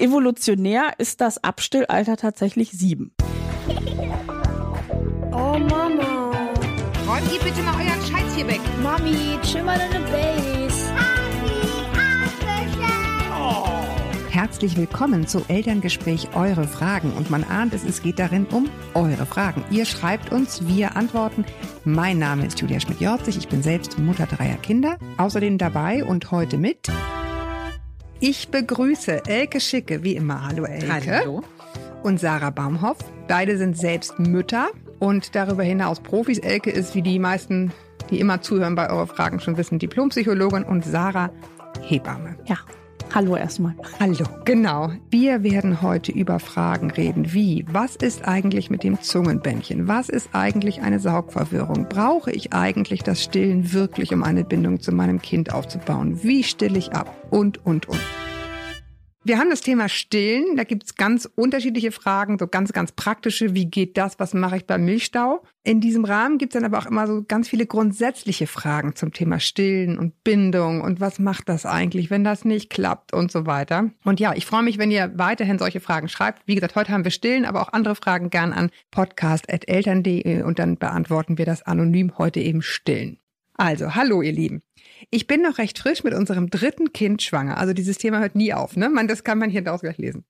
Evolutionär ist das Abstillalter tatsächlich sieben. Oh Mama. Räumt ihr bitte mal euren Scheiß hier weg. Mami, chill mal deine Base. Herzlich willkommen zu Elterngespräch Eure Fragen. Und man ahnt es, es geht darin um eure Fragen. Ihr schreibt uns, wir antworten. Mein Name ist Julia Schmidt-Jorzig. Ich bin selbst Mutter dreier Kinder. Außerdem dabei und heute mit. Ich begrüße Elke Schicke, wie immer. Hallo Elke. Hallo. Und Sarah Baumhoff. Beide sind selbst Mütter und darüber hinaus Profis. Elke ist, wie die meisten, die immer zuhören bei euren Fragen schon wissen, Diplompsychologin und Sarah Hebamme. Ja, hallo erstmal. Hallo. Genau. Wir werden heute über Fragen reden wie, was ist eigentlich mit dem Zungenbändchen? Was ist eigentlich eine Saugverwirrung? Brauche ich eigentlich das Stillen wirklich, um eine Bindung zu meinem Kind aufzubauen? Wie stille ich ab? Und, und, und. Wir haben das Thema Stillen. Da gibt es ganz unterschiedliche Fragen, so ganz, ganz praktische. Wie geht das? Was mache ich beim Milchstau? In diesem Rahmen gibt es dann aber auch immer so ganz viele grundsätzliche Fragen zum Thema Stillen und Bindung und was macht das eigentlich, wenn das nicht klappt und so weiter. Und ja, ich freue mich, wenn ihr weiterhin solche Fragen schreibt. Wie gesagt, heute haben wir Stillen, aber auch andere Fragen gern an podcast.eltern.de und dann beantworten wir das anonym heute eben Stillen. Also, hallo ihr Lieben. Ich bin noch recht frisch mit unserem dritten Kind schwanger. Also dieses Thema hört nie auf, ne? Man, das kann man hier daraus gleich lesen.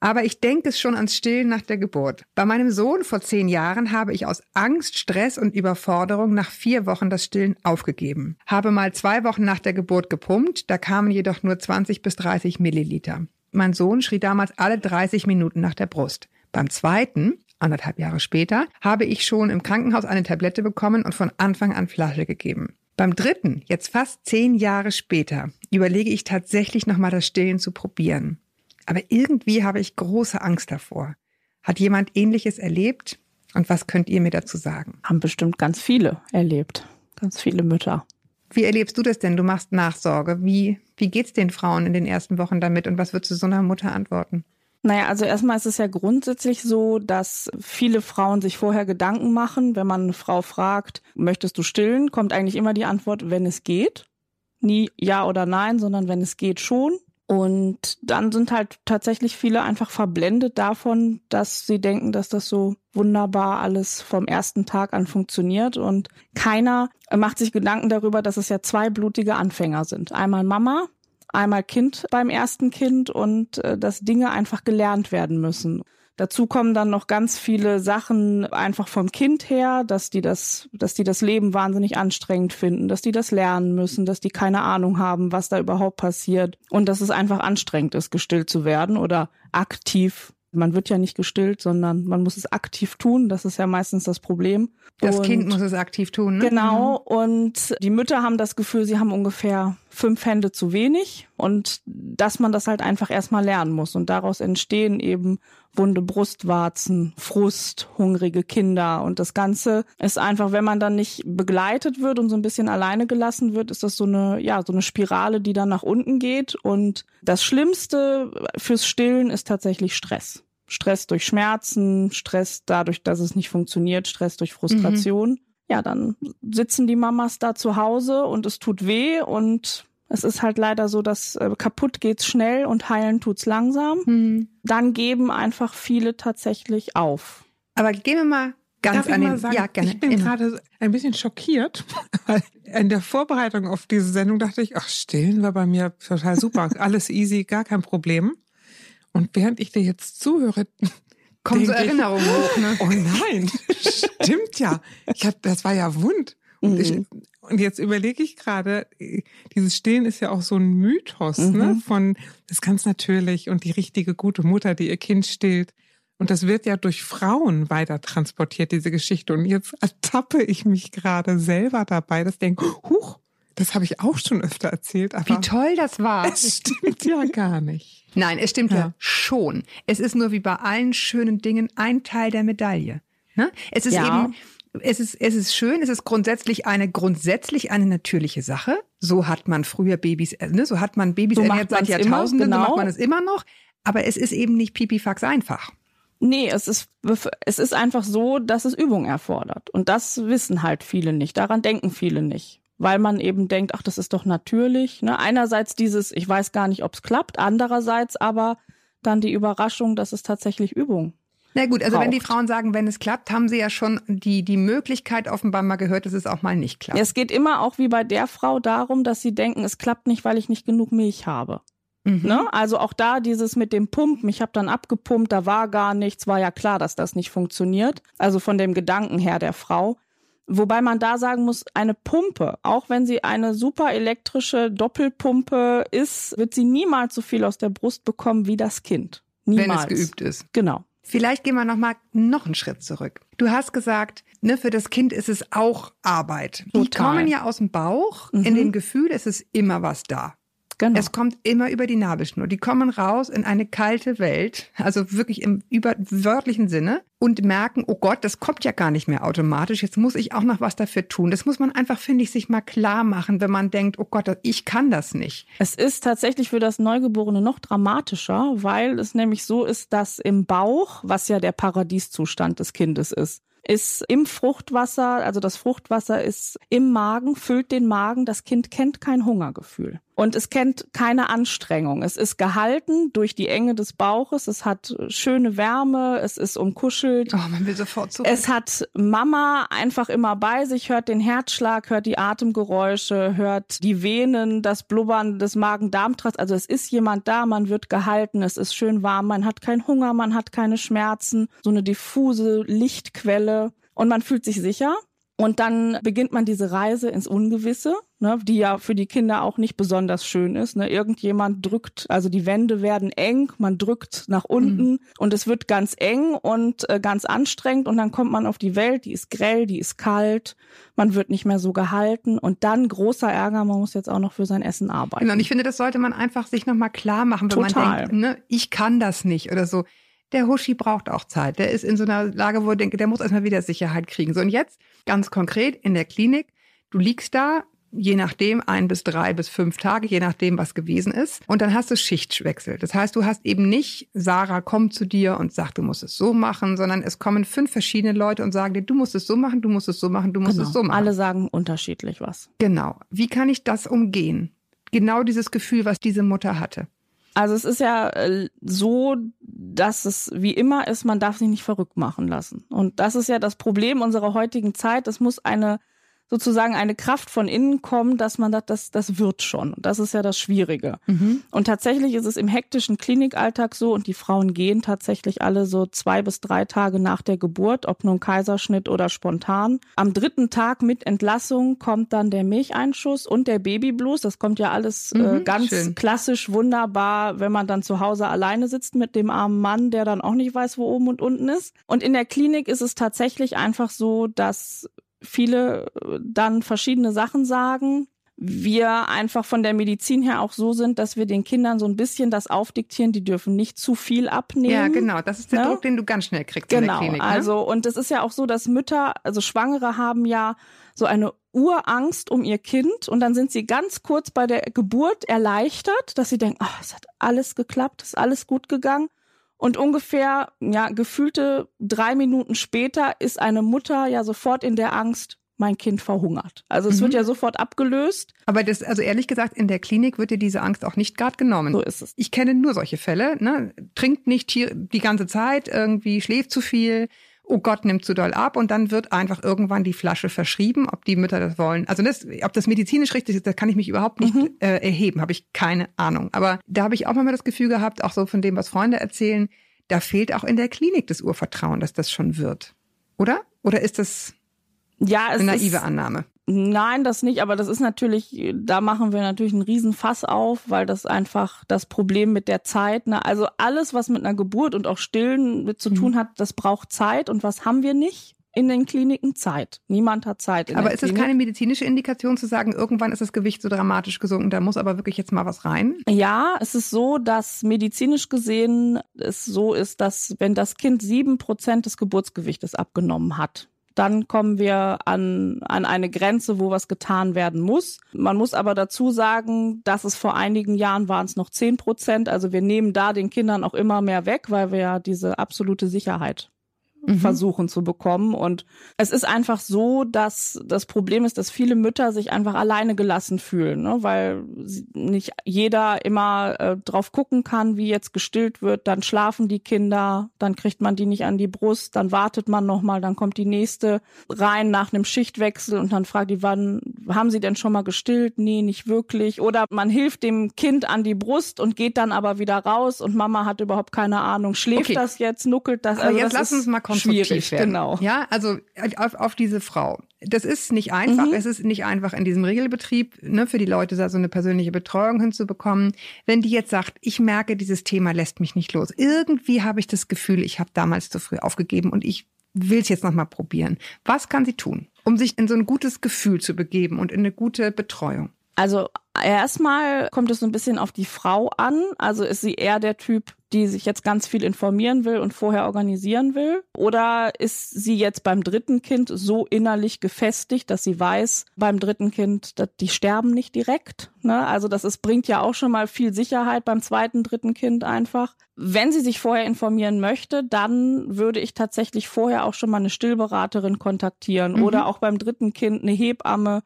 Aber ich denke es schon ans Stillen nach der Geburt. Bei meinem Sohn vor zehn Jahren habe ich aus Angst, Stress und Überforderung nach vier Wochen das Stillen aufgegeben. Habe mal zwei Wochen nach der Geburt gepumpt, da kamen jedoch nur 20 bis 30 Milliliter. Mein Sohn schrie damals alle 30 Minuten nach der Brust. Beim zweiten, anderthalb Jahre später, habe ich schon im Krankenhaus eine Tablette bekommen und von Anfang an Flasche gegeben. Beim dritten, jetzt fast zehn Jahre später, überlege ich tatsächlich nochmal das Stillen zu probieren. Aber irgendwie habe ich große Angst davor. Hat jemand Ähnliches erlebt? Und was könnt ihr mir dazu sagen? Haben bestimmt ganz viele erlebt. Ganz viele Mütter. Wie erlebst du das denn? Du machst Nachsorge. Wie, wie geht's den Frauen in den ersten Wochen damit? Und was würdest du so einer Mutter antworten? Naja, also erstmal ist es ja grundsätzlich so, dass viele Frauen sich vorher Gedanken machen. Wenn man eine Frau fragt, möchtest du stillen, kommt eigentlich immer die Antwort, wenn es geht. Nie ja oder nein, sondern wenn es geht schon. Und dann sind halt tatsächlich viele einfach verblendet davon, dass sie denken, dass das so wunderbar alles vom ersten Tag an funktioniert. Und keiner macht sich Gedanken darüber, dass es ja zwei blutige Anfänger sind. Einmal Mama, einmal Kind beim ersten Kind und äh, dass Dinge einfach gelernt werden müssen. Dazu kommen dann noch ganz viele Sachen einfach vom Kind her, dass die das, dass die das Leben wahnsinnig anstrengend finden, dass die das lernen müssen, dass die keine Ahnung haben, was da überhaupt passiert und dass es einfach anstrengend ist, gestillt zu werden oder aktiv man wird ja nicht gestillt, sondern man muss es aktiv tun. Das ist ja meistens das Problem. Das und Kind muss es aktiv tun, ne? Genau. Und die Mütter haben das Gefühl, sie haben ungefähr fünf Hände zu wenig und dass man das halt einfach erstmal lernen muss. Und daraus entstehen eben wunde Brustwarzen, Frust, hungrige Kinder. Und das Ganze ist einfach, wenn man dann nicht begleitet wird und so ein bisschen alleine gelassen wird, ist das so eine, ja, so eine Spirale, die dann nach unten geht. Und das Schlimmste fürs Stillen ist tatsächlich Stress. Stress durch Schmerzen, Stress dadurch, dass es nicht funktioniert, Stress durch Frustration. Mhm. Ja, dann sitzen die Mamas da zu Hause und es tut weh und es ist halt leider so, dass äh, kaputt geht's schnell und heilen tut's langsam. Mhm. Dann geben einfach viele tatsächlich auf. Aber gehen wir mal ganz Darf an ich den, mal sagen, ja, gerne. ich bin Immer. gerade ein bisschen schockiert, weil in der Vorbereitung auf diese Sendung dachte ich, ach, stillen war bei mir total super, alles easy, gar kein Problem. Und während ich dir jetzt zuhöre, Kommen so Erinnerungen hoch, ne? Oh nein, stimmt ja. Ich hab, das war ja wund. Und, ich, Mhm. und jetzt überlege ich gerade, dieses Stillen ist ja auch so ein Mythos, Mhm. ne? Von das ganz natürlich und die richtige gute Mutter, die ihr Kind stillt. Und das wird ja durch Frauen weiter transportiert, diese Geschichte. Und jetzt ertappe ich mich gerade selber dabei, dass ich denke, huch, das habe ich auch schon öfter erzählt, aber Wie toll das war. es stimmt ja gar nicht. Nein, es stimmt ja. Ja. schon. Es ist nur wie bei allen schönen Dingen ein Teil der Medaille. Ne? Es ist Ja. eben, es ist, es ist schön, es ist grundsätzlich eine, grundsätzlich eine natürliche Sache. So hat man früher Babys, äh, ne? so hat man Babys So ernährt seit immer, Jahrtausenden, so genau. macht man es immer noch. Aber es ist eben nicht pipifax einfach. Nee, es ist, es ist einfach so, dass es Übung erfordert. Und das wissen halt viele nicht. Daran denken viele nicht. Weil man eben denkt, ach, das ist doch natürlich. Ne? Einerseits dieses, ich weiß gar nicht, ob es klappt. Andererseits aber, dann die Überraschung, dass es tatsächlich Übung Na gut, also wenn die braucht. Frauen sagen, wenn es klappt, haben sie ja schon die, die Möglichkeit offenbar mal gehört, dass es auch mal nicht klappt. Es geht immer auch wie bei der Frau darum, dass sie denken, es klappt nicht, weil ich nicht genug Milch habe. Mhm. Ne? Also auch da dieses mit dem Pumpen, ich habe dann abgepumpt, da war gar nichts, war ja klar, dass das nicht funktioniert. Also von dem Gedanken her der Frau. Wobei man da sagen muss, eine Pumpe, auch wenn sie eine super elektrische Doppelpumpe ist, wird sie niemals so viel aus der Brust bekommen wie das Kind. Niemals. Wenn es geübt ist. Genau. Vielleicht gehen wir noch mal noch einen Schritt zurück. Du hast gesagt, ne, für das Kind ist es auch Arbeit. Die Total. kommen ja aus dem Bauch. In Mhm. dem Gefühl ist es immer was da. Genau. Es kommt immer über die Nabelschnur. Die kommen raus in eine kalte Welt, also wirklich im überwörtlichen Sinne und merken, oh Gott, das kommt ja gar nicht mehr automatisch. Jetzt muss ich auch noch was dafür tun. Das muss man einfach, finde ich, sich mal klar machen, wenn man denkt, oh Gott, ich kann das nicht. Es ist tatsächlich für das Neugeborene noch dramatischer, weil es nämlich so ist, dass im Bauch, was ja der Paradieszustand des Kindes ist, ist im Fruchtwasser, also das Fruchtwasser ist im Magen, füllt den Magen. Das Kind kennt kein Hungergefühl. Und es kennt keine Anstrengung. Es ist gehalten durch die Enge des Bauches. Es hat schöne Wärme. Es ist umkuschelt. Oh, man will sofort zurück. Es hat Mama einfach immer bei sich, hört den Herzschlag, hört die Atemgeräusche, hört die Venen, das Blubbern des Magen-Darm-Trakts. Also es ist jemand da, man wird gehalten, es ist schön warm, man hat keinen Hunger, man hat keine Schmerzen, so eine diffuse Lichtquelle und man fühlt sich sicher. Und dann beginnt man diese Reise ins Ungewisse, ne, die ja für die Kinder auch nicht besonders schön ist. Ne. Irgendjemand drückt, also die Wände werden eng, man drückt nach unten und es wird ganz eng und äh, ganz anstrengend und dann kommt man auf die Welt, die ist grell, die ist kalt, man wird nicht mehr so gehalten und dann großer Ärger, man muss jetzt auch noch für sein Essen arbeiten. Genau, und ich finde, das sollte man einfach sich nochmal klar machen, wenn man Total. denkt, ne, ich kann das nicht oder so. Der Huschi braucht auch Zeit. Der ist in so einer Lage, wo ich denke, der muss erstmal wieder Sicherheit kriegen. So, und jetzt ganz konkret in der Klinik, du liegst da, je nachdem, ein bis drei bis fünf Tage, je nachdem, was gewesen ist. Und dann hast du Schichtwechsel. Das heißt, du hast eben nicht, Sarah kommt zu dir und sagt, du musst es so machen, sondern es kommen fünf verschiedene Leute und sagen dir, du musst es so machen, du musst es so machen, du musst genau. es so machen. Alle sagen unterschiedlich was. Genau. Wie kann ich das umgehen? Genau dieses Gefühl, was diese Mutter hatte. Also es ist ja äh, so, dass es wie immer ist, man darf sich nicht verrückt machen lassen. Und das ist ja das Problem unserer heutigen Zeit. Es muss eine sozusagen eine Kraft von innen kommen, dass man sagt, das, das wird schon. Und das ist ja das Schwierige. Und tatsächlich ist es im hektischen Klinikalltag so, und die Frauen gehen tatsächlich alle so zwei bis drei Tage nach der Geburt, ob nun Kaiserschnitt oder spontan. Am dritten Tag mit Entlassung kommt dann der Milcheinschuss und der Babyblues. Das kommt ja alles äh, Mhm, ganz schön. klassisch wunderbar, wenn man dann zu Hause alleine sitzt mit dem armen Mann, der dann auch nicht weiß, wo oben und unten ist. Und in der Klinik ist es tatsächlich einfach so, dass viele äh, dann verschiedene Sachen sagen. Wir einfach von der Medizin her auch so sind, dass wir den Kindern so ein bisschen das aufdiktieren, die dürfen nicht zu viel abnehmen. Ja, genau. Das ist der Ne? Druck, den du ganz schnell kriegst in der Genau, Klinik. Ne? also und es ist ja auch so, dass Mütter, also Schwangere haben ja so eine Urangst um ihr Kind und dann sind sie ganz kurz bei der Geburt erleichtert, dass sie denken, oh, es hat alles geklappt, es ist alles gut gegangen. Und ungefähr, ja, gefühlte drei Minuten später ist eine Mutter ja sofort in der Angst, mein Kind verhungert. Also es Mhm. wird ja sofort abgelöst. Aber das, also ehrlich gesagt, in der Klinik wird dir diese Angst auch nicht gerade genommen. So ist es. Ich kenne nur solche Fälle, ne? Trinkt nicht hier die ganze Zeit, irgendwie schläft zu viel, oh Gott, nimmt zu doll ab und dann wird einfach irgendwann die Flasche verschrieben, ob die Mütter das wollen. Also das, ob das medizinisch richtig ist, da kann ich mich überhaupt nicht Mhm. äh, erheben, habe ich keine Ahnung. Aber da habe ich auch manchmal das Gefühl gehabt, auch so von dem, was Freunde erzählen, da fehlt auch in der Klinik das Urvertrauen, dass das schon wird. Oder? Oder ist das Ja, es eine naive ist, Annahme? Nein, das nicht, aber das ist natürlich, da machen wir natürlich einen Riesenfass auf, weil das einfach das Problem mit der Zeit, ne? also alles, was mit einer Geburt und auch Stillen mit zu Mhm. tun hat, das braucht Zeit und was haben wir nicht in den Kliniken? Zeit. Niemand hat Zeit Aber ist es Klinik. keine medizinische Indikation zu sagen, irgendwann ist das Gewicht so dramatisch gesunken, da muss aber wirklich jetzt mal was rein? Ja, es ist so, dass medizinisch gesehen es so ist, dass wenn das Kind sieben Prozent des Geburtsgewichtes abgenommen hat, dann kommen wir an, an eine Grenze, wo was getan werden muss. Man muss aber dazu sagen, dass es vor einigen Jahren waren es noch zehn Prozent. Also wir nehmen da den Kindern auch immer mehr weg, weil wir ja diese absolute Sicherheit Mhm. versuchen zu bekommen. Und es ist einfach so, dass das Problem ist, dass viele Mütter sich einfach alleine gelassen fühlen, ne? weil nicht jeder immer äh, drauf gucken kann, wie jetzt gestillt wird. Dann schlafen die Kinder, dann kriegt man die nicht an die Brust, dann wartet man nochmal, dann kommt die nächste rein nach einem Schichtwechsel und dann fragt die, wann haben sie denn schon mal gestillt? Nee, nicht wirklich. Oder man hilft dem Kind an die Brust und geht dann aber wieder raus und Mama hat überhaupt keine Ahnung, schläft Okay. das jetzt, nuckelt das? Also jetzt das lass uns mal konstruktiv schwierig, werden. Genau. Ja, also auf, auf diese Frau. Das ist nicht einfach. Mhm. Es ist nicht einfach in diesem Regelbetrieb, ne, für die Leute da so eine persönliche Betreuung hinzubekommen. Wenn die jetzt sagt, ich merke, dieses Thema lässt mich nicht los. Irgendwie habe ich das Gefühl, ich habe damals zu früh aufgegeben und ich will es jetzt nochmal probieren. Was kann sie tun, um sich in so ein gutes Gefühl zu begeben und in eine gute Betreuung? Also erstmal kommt es so ein bisschen auf die Frau an. Also ist sie eher der Typ, die sich jetzt ganz viel informieren will und vorher organisieren will? Oder ist sie jetzt beim dritten Kind so innerlich gefestigt, dass sie weiß, beim dritten Kind, dass die sterben nicht direkt? Ne? Also das ist, bringt ja auch schon mal viel Sicherheit beim zweiten, dritten Kind einfach. Wenn sie sich vorher informieren möchte, dann würde ich tatsächlich vorher auch schon mal eine Stillberaterin kontaktieren Mhm. oder auch beim dritten Kind eine Hebamme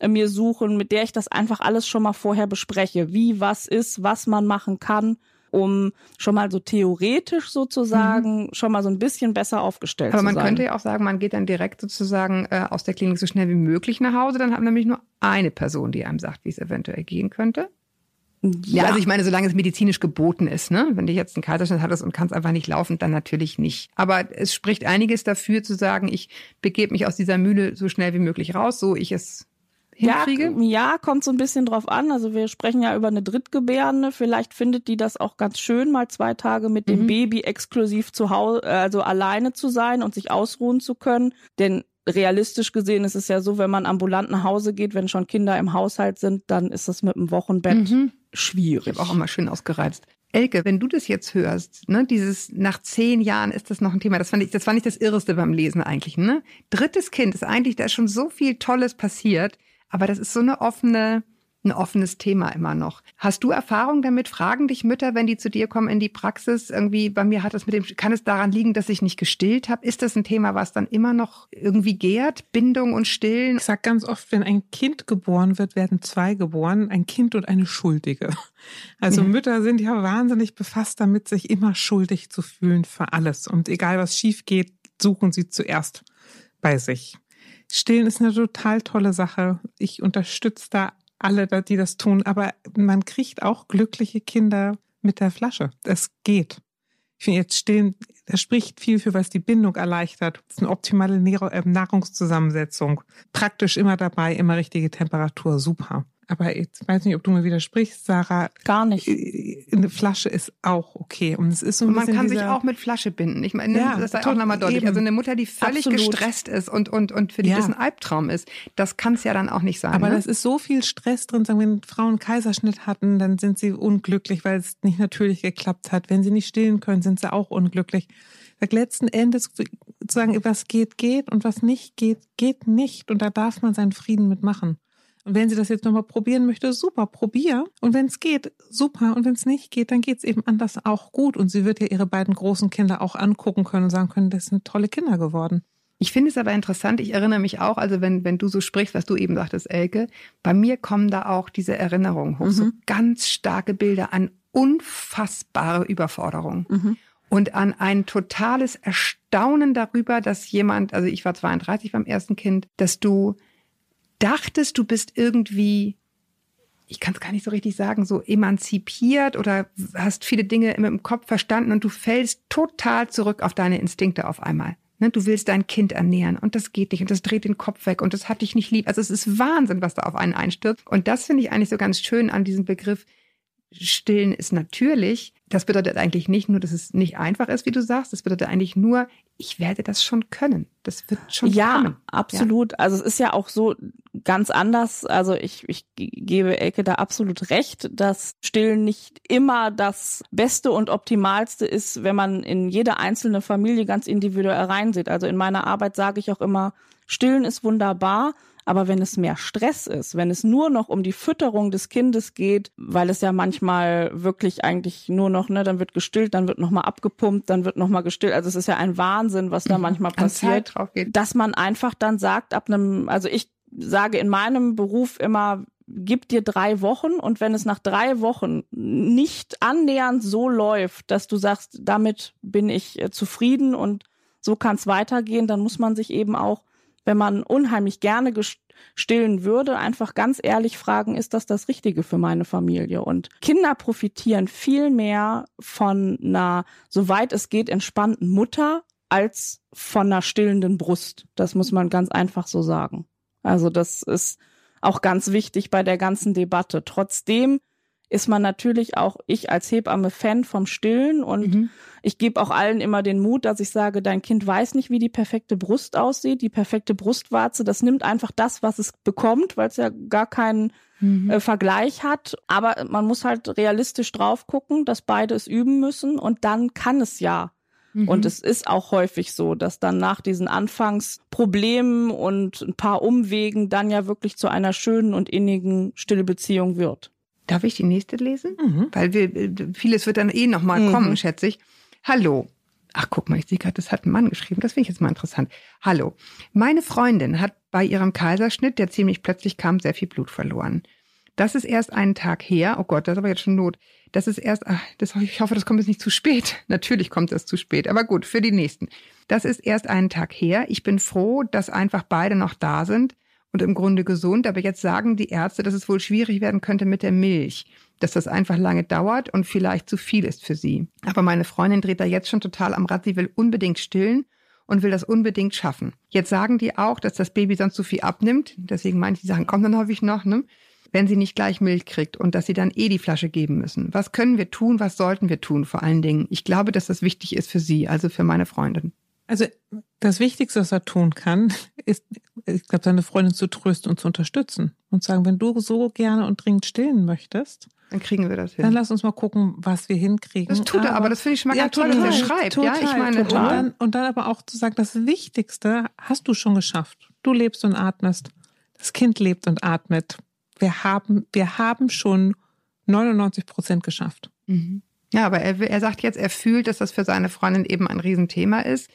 mir suchen, mit der ich das einfach alles schon mal vorher bespreche, wie was ist, was man machen kann, um schon mal so theoretisch sozusagen schon mal so ein bisschen besser aufgestellt Aber zu man sein. könnte ja auch sagen, man geht dann direkt sozusagen äh, aus der Klinik so schnell wie möglich nach Hause. Dann hat man nämlich nur eine Person, die einem sagt, wie es eventuell gehen könnte. Ja, also ich meine, solange es medizinisch geboten ist, ne? Wenn du jetzt einen Kaiserschnitt hattest und kannst einfach nicht laufen, dann natürlich nicht. Aber es spricht einiges dafür zu sagen, ich begebe mich aus dieser Mühle so schnell wie möglich raus, so ich es hinkriege. Ja, ja, kommt so ein bisschen drauf an. Also wir sprechen ja über eine Drittgebärende. Vielleicht findet die das auch ganz schön, mal zwei Tage mit dem Mhm. Baby exklusiv zu Hause, also alleine zu sein und sich ausruhen zu können. Denn realistisch gesehen ist es ja so, wenn man ambulant nach Hause geht, wenn schon Kinder im Haushalt sind, dann ist das mit dem Wochenbett Mhm. schwierig. Ich habe auch immer schön ausgereizt. Elke, wenn du das jetzt hörst, ne, dieses nach zehn Jahren ist das noch ein Thema. Das fand ich, das fand ich das Irreste beim Lesen eigentlich. Ne? Drittes Kind ist eigentlich, da ist schon so viel Tolles passiert, aber das ist so eine offene, ein offenes Thema immer noch. Hast du Erfahrung damit? Fragen dich Mütter, wenn die zu dir kommen in die Praxis? Irgendwie bei mir hat es mit dem, kann es daran liegen, dass ich nicht gestillt habe? Ist das ein Thema, was dann immer noch irgendwie gärt? Bindung und Stillen? Ich sag ganz oft, wenn ein Kind geboren wird, werden zwei geboren, ein Kind und eine Schuldige. Also Ja. Mütter sind ja wahnsinnig befasst damit, sich immer schuldig zu fühlen für alles. Und egal was schief geht, suchen sie zuerst bei sich. Stillen ist eine total tolle Sache. Ich unterstütze da alle, die das tun, aber man kriegt auch glückliche Kinder mit der Flasche. Es geht. Ich finde jetzt stillen, das spricht viel für, was die Bindung erleichtert. Das ist eine optimale äh, Nahrungszusammensetzung. Praktisch immer dabei, immer richtige Temperatur, super. Aber jetzt weiß nicht, ob du mir widersprichst, Sarah. Gar nicht. äh, Eine Flasche ist auch okay. Und es ist so ein Und man kann sich auch mit Flasche binden. Ich meine, Ja, das sei auch nochmal deutlich. eben. Also eine Mutter, die völlig Absolut. gestresst ist und, und, und für die Ja. das ein Albtraum ist, das kann es ja dann auch nicht sein. Aber ne? das ist so viel Stress drin. Sagen, wenn Frauen einen Kaiserschnitt hatten, dann sind sie unglücklich, weil es nicht natürlich geklappt hat. Wenn sie nicht stillen können, sind sie auch unglücklich. Sag, letzten Endes zu sagen, was geht, geht und was nicht geht, geht nicht. Und da darf man seinen Frieden mitmachen. Und wenn sie das jetzt nochmal probieren möchte, super, probier. Und wenn es geht, super. Und wenn es nicht geht, dann geht es eben anders auch gut. Und sie wird ja ihre beiden großen Kinder auch angucken können und sagen können, das sind tolle Kinder geworden. Ich finde es aber interessant, ich erinnere mich auch, also wenn, wenn du so sprichst, was du eben sagtest, Elke, bei mir kommen da auch diese Erinnerungen hoch, so Mhm. ganz starke Bilder an unfassbare Überforderung. Mhm. Und an ein totales Erstaunen darüber, dass jemand, also ich war 32 beim ersten Kind, dass du dachtest, du bist irgendwie, ich kann es gar nicht so richtig sagen, so emanzipiert oder hast viele Dinge im- Kopf verstanden und du fällst total zurück auf deine Instinkte auf einmal. Ne, Du willst dein Kind ernähren und das geht nicht und das dreht den Kopf weg und das hat dich nicht lieb. Also es ist Wahnsinn, was da auf einen einstürzt. Und das finde ich eigentlich so ganz schön an diesem Begriff. Stillen ist natürlich. Das bedeutet eigentlich nicht nur, dass es nicht einfach ist, wie du sagst. Das bedeutet eigentlich nur, ich werde das schon können. Das wird schon Ja, kommen. absolut. Also es ist ja auch so ganz anders. Also ich, ich ge- gebe Elke da absolut recht, dass Stillen nicht immer das Beste und Optimalste ist, wenn man in jede einzelne Familie ganz individuell reinsieht. Also in meiner Arbeit sage ich auch immer, Stillen ist wunderbar. Aber wenn es mehr Stress ist, wenn es nur noch um die Fütterung des Kindes geht, weil es ja manchmal wirklich eigentlich nur noch, ne, dann wird gestillt, dann wird nochmal abgepumpt, dann wird nochmal gestillt. Also es ist ja ein Wahnsinn, was da manchmal An Zeit passiert. Dass man einfach dann sagt, ab einem, also ich sage in meinem Beruf immer, gib dir drei Wochen und wenn es nach drei Wochen nicht annähernd so läuft, dass du sagst, damit bin ich äh, zufrieden und so kann es weitergehen, dann muss man sich eben auch, wenn man unheimlich gerne stillen würde, einfach ganz ehrlich fragen, ist das das Richtige für meine Familie? Und Kinder profitieren viel mehr von einer, soweit es geht, entspannten Mutter als von einer stillenden Brust. Das muss man ganz einfach so sagen. Also das ist auch ganz wichtig bei der ganzen Debatte. Trotzdem ist man natürlich auch, ich als Hebamme, Fan vom Stillen und Mhm. ich gebe auch allen immer den Mut, dass ich sage, dein Kind weiß nicht, wie die perfekte Brust aussieht, die perfekte Brustwarze. Das nimmt einfach das, was es bekommt, weil es ja gar keinen Mhm. äh, Vergleich hat. Aber man muss halt realistisch drauf gucken, dass beide es üben müssen und dann kann es ja. Mhm. Und es ist auch häufig so, dass dann nach diesen Anfangsproblemen und ein paar Umwegen dann ja wirklich zu einer schönen und innigen Stillbeziehung wird. Darf ich die nächste lesen? Mhm. Weil wir, äh, vieles wird dann eh nochmal Mhm. kommen, schätze ich. Hallo. Ach, guck mal, ich sehe gerade, das hat ein Mann geschrieben. Das finde ich jetzt mal interessant. Hallo. Meine Freundin hat bei ihrem Kaiserschnitt, der ziemlich plötzlich kam, sehr viel Blut verloren. Das ist erst einen Tag her. Oh Gott, das ist aber jetzt schon Not. Das ist erst, ach, das, ich hoffe, das kommt jetzt nicht zu spät. Natürlich kommt das zu spät, aber gut, für die nächsten. Das ist erst einen Tag her. Ich bin froh, dass einfach beide noch da sind und im Grunde gesund. Aber jetzt sagen die Ärzte, dass es wohl schwierig werden könnte mit der Milch, dass das einfach lange dauert und vielleicht zu viel ist für sie. Aber meine Freundin dreht da jetzt schon total am Rad. Sie will unbedingt stillen und will das unbedingt schaffen. Jetzt sagen die auch, dass das Baby sonst zu viel abnimmt. Deswegen manche Sachen kommen dann häufig noch, ne? wenn sie nicht gleich Milch kriegt und dass sie dann eh die Flasche geben müssen. Was können wir tun? Was sollten wir tun? Vor allen Dingen. Ich glaube, dass das wichtig ist für sie, also für meine Freundin. Also das Wichtigste, was er tun kann, ist, ich glaube, seine Freundin zu trösten und zu unterstützen und sagen, wenn du so gerne und dringend stillen möchtest, Dann kriegen wir das hin. dann lass uns mal gucken, was wir hinkriegen. Das tut er, aber das finde ich schon mal ganz toll, dass er schreibt. Total, ja, ich meine, total. Und, dann, und dann aber auch zu sagen, das Wichtigste hast du schon geschafft. Du lebst und atmest. Das Kind lebt und atmet. Wir haben, wir haben schon 99 Prozent geschafft. Mhm. Ja, aber er, er sagt jetzt, er fühlt, dass das für seine Freundin eben ein Riesenthema ist.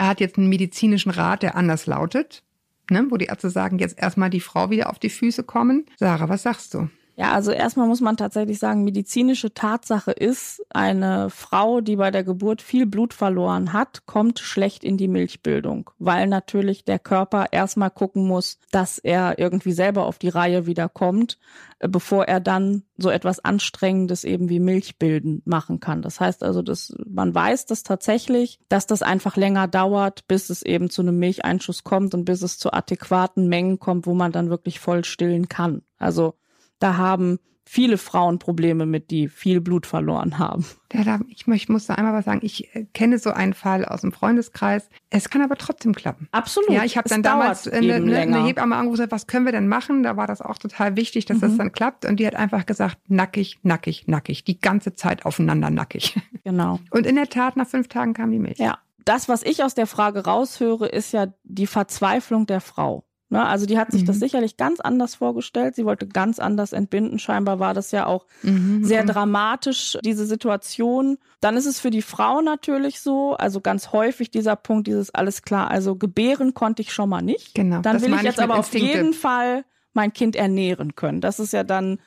Er hat jetzt einen medizinischen Rat, der anders lautet, ne, wo die Ärzte sagen, jetzt erstmal die Frau wieder auf die Füße kommen. Sarah, was sagst du? Ja, also erstmal muss man tatsächlich sagen, medizinische Tatsache ist, eine Frau, die bei der Geburt viel Blut verloren hat, kommt schlecht in die Milchbildung, weil natürlich der Körper erstmal gucken muss, dass er irgendwie selber auf die Reihe wieder kommt, äh, bevor er dann so etwas Anstrengendes eben wie Milchbilden machen kann. Das heißt also, dass man weiß das tatsächlich, dass das einfach länger dauert, bis es eben zu einem Milcheinschuss kommt und bis es zu adäquaten Mengen kommt, wo man dann wirklich voll stillen kann. Also da haben viele Frauen Probleme mit, die viel Blut verloren haben. Ja, ich, möcht, muss da einmal was sagen. Ich äh, kenne so einen Fall aus dem Freundeskreis. Es kann aber trotzdem klappen. Absolut. Ja, ich habe dann damals eine, eben eine, eine Hebamme angerufen, was können wir denn machen? Da war das auch total wichtig, dass das Mhm. dann klappt. Und die hat einfach gesagt, nackig, nackig, nackig. Die ganze Zeit aufeinander nackig. Genau. Und in der Tat, nach fünf Tagen kam die Milch. Ja. Das, was ich aus der Frage raushöre, ist ja die Verzweiflung der Frau. Ne? Also die hat sich Mhm. das sicherlich ganz anders vorgestellt. Sie wollte ganz anders entbinden. Scheinbar war das ja auch Mhm. sehr dramatisch, diese Situation. Dann ist es für die Frau natürlich so, also ganz häufig dieser Punkt, dieses alles klar, also gebären konnte ich schon mal nicht. Genau. Dann will ich jetzt aber auf Instinkte. jeden Fall mein Kind ernähren können. Das ist ja dann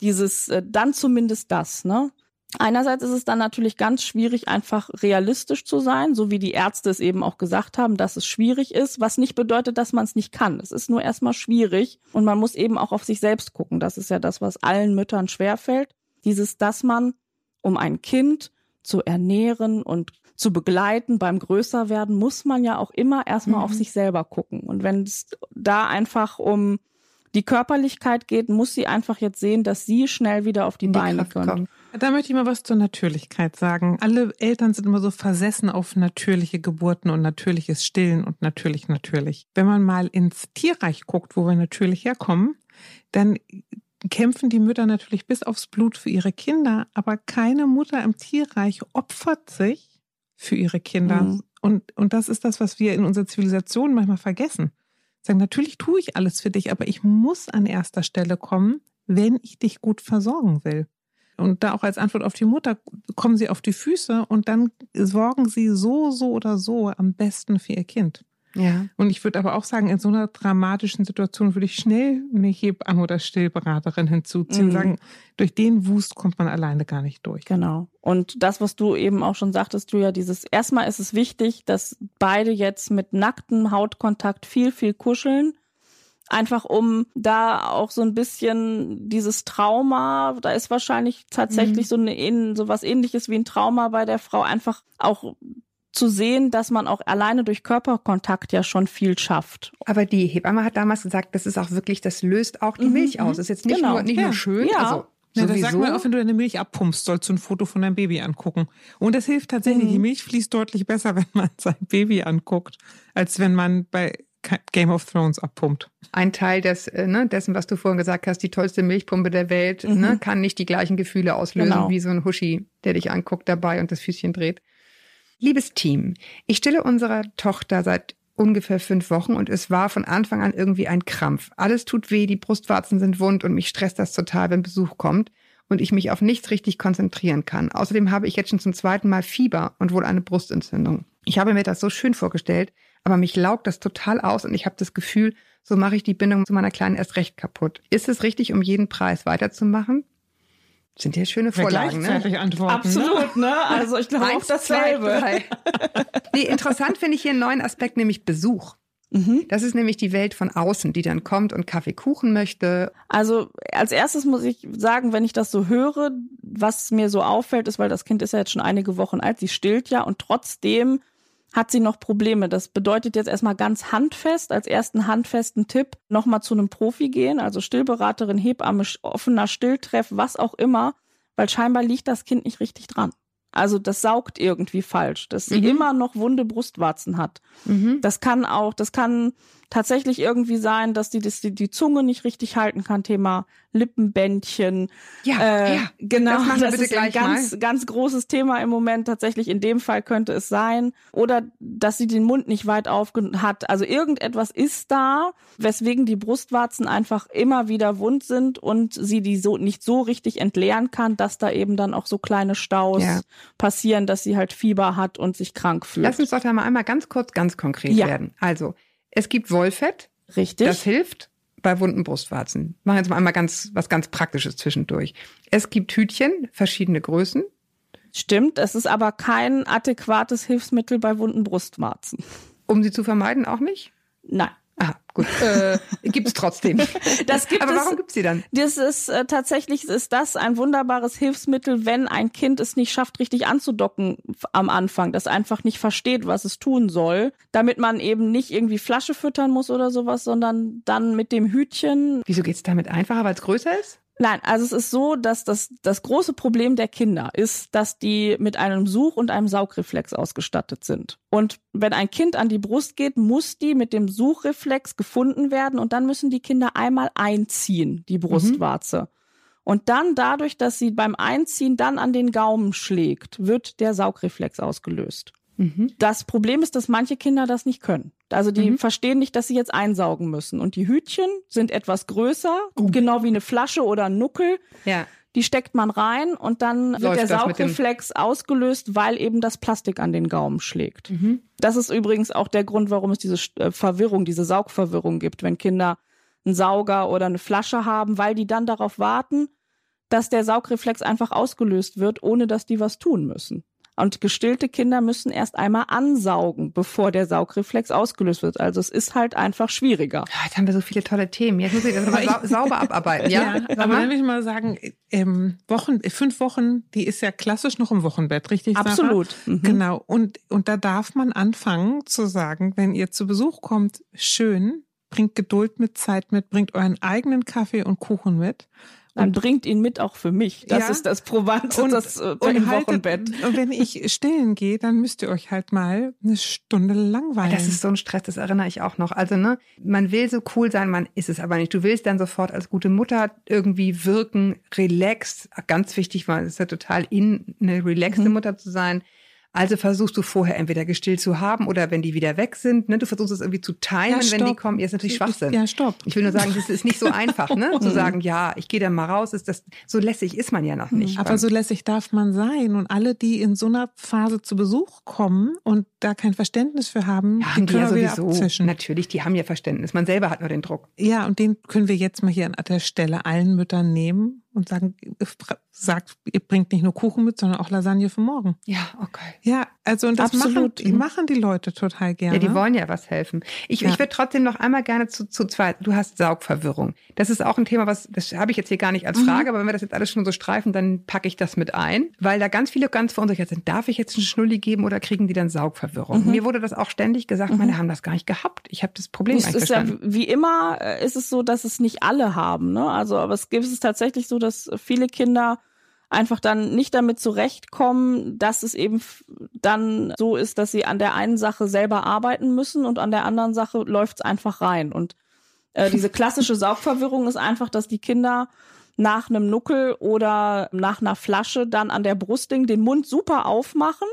dieses, äh, dann zumindest das, ne? Einerseits ist es dann natürlich ganz schwierig, einfach realistisch zu sein, so wie die Ärzte es eben auch gesagt haben, dass es schwierig ist, was nicht bedeutet, dass man es nicht kann. Es ist nur erstmal schwierig und man muss eben auch auf sich selbst gucken. Das ist ja das, was allen Müttern schwerfällt. Dieses, dass man, um ein Kind zu ernähren und zu begleiten beim Größerwerden, muss man ja auch immer erstmal Mhm. auf sich selber gucken. Und wenn es da einfach um die Körperlichkeit geht, muss sie einfach jetzt sehen, dass sie schnell wieder auf die, die Beine Kraft kommt. Da möchte ich mal was zur Natürlichkeit sagen. Alle Eltern sind immer so versessen auf natürliche Geburten und natürliches Stillen und natürlich, natürlich. Wenn man mal ins Tierreich guckt, wo wir natürlich herkommen, dann kämpfen die Mütter natürlich bis aufs Blut für ihre Kinder, aber keine Mutter im Tierreich opfert sich für ihre Kinder. Mhm. Und, und das ist das, was wir in unserer Zivilisation manchmal vergessen. Sagen, natürlich tue ich alles für dich, aber ich muss an erster Stelle kommen, wenn ich dich gut versorgen will. Und da auch als Antwort auf die Mutter kommen sie auf die Füße und dann sorgen sie so, so oder so am besten für ihr Kind. Ja. Und ich würde aber auch sagen, in so einer dramatischen Situation würde ich schnell eine Hebamme oder Stillberaterin hinzuziehen Mhm. sagen, durch den Wust kommt man alleine gar nicht durch. Genau. Und das, was du eben auch schon sagtest, du ja, dieses, erstmal ist es wichtig, dass beide jetzt mit nacktem Hautkontakt viel, viel kuscheln. Einfach um da auch so ein bisschen dieses Trauma, da ist wahrscheinlich tatsächlich so eine so was ähnliches wie ein Trauma bei der Frau, einfach auch zu sehen, dass man auch alleine durch Körperkontakt ja schon viel schafft. Aber die Hebamme hat damals gesagt, das ist auch wirklich, das löst auch die Mhm, Milch aus. mhm. Das ist jetzt nicht Genau. nur nicht Ja. nur schön, Ja. also Ja, das sagt man auch, wenn du deine Milch abpumpst, sollst du ein Foto von deinem Baby angucken. Und das hilft tatsächlich. Mhm. Die Milch fließt deutlich besser, wenn man sein Baby anguckt, als wenn man bei Game of Thrones abpumpt. ein Teil des, äh, ne, dessen, was du vorhin gesagt hast, die tollste Milchpumpe der Welt, Mhm. ne, kann nicht die gleichen Gefühle auslösen Genau. wie so ein Huschi, der dich anguckt dabei und das Füßchen dreht. Liebes Team, ich stille unserer Tochter seit ungefähr fünf Wochen und es war von Anfang an irgendwie ein Krampf. Alles tut weh, die Brustwarzen sind wund und mich stresst das total, wenn Besuch kommt und ich mich auf nichts richtig konzentrieren kann. Außerdem habe ich jetzt schon zum zweiten Mal Fieber und wohl eine Brustentzündung. Ich habe mir das so schön vorgestellt, aber mich laugt das total aus und ich habe das Gefühl, so mache ich die Bindung zu meiner Kleinen erst recht kaputt. Ist es richtig, um jeden Preis weiterzumachen? Sind ja schöne Vorlagen, ne? gleichzeitig antworten. Ne? Absolut, ne? Also ich glaube auch dasselbe. Zwei, nee, interessant finde ich hier einen neuen Aspekt, nämlich Besuch. Mhm. Das ist nämlich die Welt von außen, die dann kommt und Kaffee Kuchen möchte. Also als erstes muss ich sagen, wenn ich das so höre, was mir so auffällt, ist, weil das Kind ist ja jetzt schon einige Wochen alt, sie stillt ja und trotzdem hat sie noch Probleme. Das bedeutet jetzt erstmal ganz handfest, als ersten handfesten Tipp, nochmal zu einem Profi gehen, also Stillberaterin, Hebamme, offener Stilltreff, was auch immer, weil scheinbar liegt das Kind nicht richtig dran. Also das saugt irgendwie falsch, dass sie Mhm. immer noch wunde Brustwarzen hat. Mhm. Das kann auch, das kann tatsächlich irgendwie sein, dass die, dass die, die Zunge nicht richtig halten kann, Thema Lippenbändchen. Ja, Äh, ja. genau. Das das bitte ist ein ganz, mal. ganz großes Thema im Moment. Tatsächlich in dem Fall könnte es sein. Oder, dass sie den Mund nicht weit auf hat. Also irgendetwas ist da, weswegen die Brustwarzen einfach immer wieder wund sind und sie die so nicht so richtig entleeren kann, dass da eben dann auch so kleine Staus Ja. passieren, dass sie halt Fieber hat und sich krank fühlt. Lass uns doch da mal einmal ganz kurz, ganz konkret Ja. werden. Also, es gibt Wollfett, richtig. das hilft bei wunden Brustwarzen. Machen jetzt mal einmal ganz, was ganz Praktisches zwischendurch. Es gibt Hütchen, verschiedene Größen. Stimmt, es ist aber kein adäquates Hilfsmittel bei wunden Brustwarzen. Um sie zu vermeiden, auch nicht? Nein. Ah, gut. Äh, gibt's trotzdem. Das gibt Aber es. warum gibt's sie dann? Das ist äh, tatsächlich ist das ein wunderbares Hilfsmittel, wenn ein Kind es nicht schafft, richtig anzudocken am Anfang, das einfach nicht versteht, was es tun soll, damit man eben nicht irgendwie Flasche füttern muss oder sowas, sondern dann mit dem Hütchen. Wieso geht's damit einfacher, weil es größer ist? Nein, also es ist so, dass das das große Problem der Kinder ist, dass die mit einem Such- und einem Saugreflex ausgestattet sind. Und wenn ein Kind an die Brust geht, muss die mit dem Suchreflex gefunden werden und dann müssen die Kinder einmal einziehen, die Brustwarze. Und dann dadurch, dass sie beim Einziehen dann an den Gaumen schlägt, wird der Saugreflex ausgelöst. Mhm. Das Problem ist, dass manche Kinder das nicht können. Also die verstehen nicht, dass sie jetzt einsaugen müssen. Und die Hütchen sind etwas größer, genau wie eine Flasche oder ein Nuckel. Ja. Die steckt man rein und dann wird Läuft der mit dem- Saugreflex ausgelöst, weil eben das Plastik an den Gaumen schlägt. Mhm. Das ist übrigens auch der Grund, warum es diese äh, Verwirrung, diese Saugverwirrung gibt, wenn Kinder einen Sauger oder eine Flasche haben, weil die dann darauf warten, dass der Saugreflex einfach ausgelöst wird, ohne dass die was tun müssen. Und gestillte Kinder müssen erst einmal ansaugen, bevor der Saugreflex ausgelöst wird. Also es ist halt einfach schwieriger. Ah, Jetzt haben wir so viele tolle Themen. Jetzt muss ich das mal sau sauber abarbeiten. Ja, Ja, aber mal. dann will ich mal sagen, ähm, Wochen, fünf Wochen, die ist ja klassisch noch im Wochenbett, richtig? Sarah? Absolut. Mhm. Genau. Und, und da darf man anfangen zu sagen, wenn ihr zu Besuch kommt, schön, bringt Geduld mit, Zeit mit, bringt euren eigenen Kaffee und Kuchen mit. Dann bringt ihn mit auch für mich. Das Ja. ist das Probante, das äh, und im haltet- Wochenbett. Und wenn ich stillen gehe, dann müsst ihr euch halt mal eine Stunde langweilen. Das ist so ein Stress, das erinnere ich auch noch. Also, ne, man will so cool sein, man ist es aber nicht. Du willst dann sofort als gute Mutter irgendwie wirken, relaxed. Ganz wichtig, weil es ist ja total in, eine relaxte Mutter zu sein. Also versuchst du vorher entweder gestillt zu haben oder wenn die wieder weg sind, ne, du versuchst es irgendwie zu timen, Ja, wenn die kommen. Ja, ist natürlich Schwachsinn. Ja, stopp. Ich will nur sagen, das ist nicht so einfach, ne? Zu sagen, ja, ich gehe dann mal raus, ist das so lässig ist man ja noch nicht. Aber so lässig darf man sein. Und alle, die in so einer Phase zu Besuch kommen und da kein Verständnis für haben, ja, die haben die können ja sowieso. Natürlich, die haben ja Verständnis. Man selber hat nur den Druck. Ja, und den können wir jetzt mal hier an der Stelle allen Müttern nehmen und sagen, sagt, ihr bringt nicht nur Kuchen mit, sondern auch Lasagne für morgen. Ja, okay. Ja, also und das machen, Absolut. die machen die Leute total gerne. Ja, die wollen ja was helfen. Ich, Ja. ich würde trotzdem noch einmal gerne zu, zu zweit. Du hast Saugverwirrung. Das ist auch ein Thema, was, das habe ich jetzt hier gar nicht als Mhm. Frage, aber wenn wir das jetzt alles schon so streifen, dann packe ich das mit ein, weil da ganz viele ganz verunsichert sind. Darf ich jetzt einen Schnulli geben oder kriegen die dann Saugverwirrung? Mhm. Mir wurde das auch ständig gesagt, meine haben das gar nicht gehabt. Ich habe das Problem Es nicht ist ja verstanden. wie immer äh, ist es so, dass es nicht alle haben, ne? Also, aber es gibt es tatsächlich so, dass viele Kinder einfach dann nicht damit zurechtkommen, dass es eben dann so ist, dass sie an der einen Sache selber arbeiten müssen und an der anderen Sache läuft es einfach rein. Und äh, diese klassische Saugverwirrung ist einfach, dass die Kinder nach einem Nuckel oder nach einer Flasche dann an der Brustding den Mund super aufmachen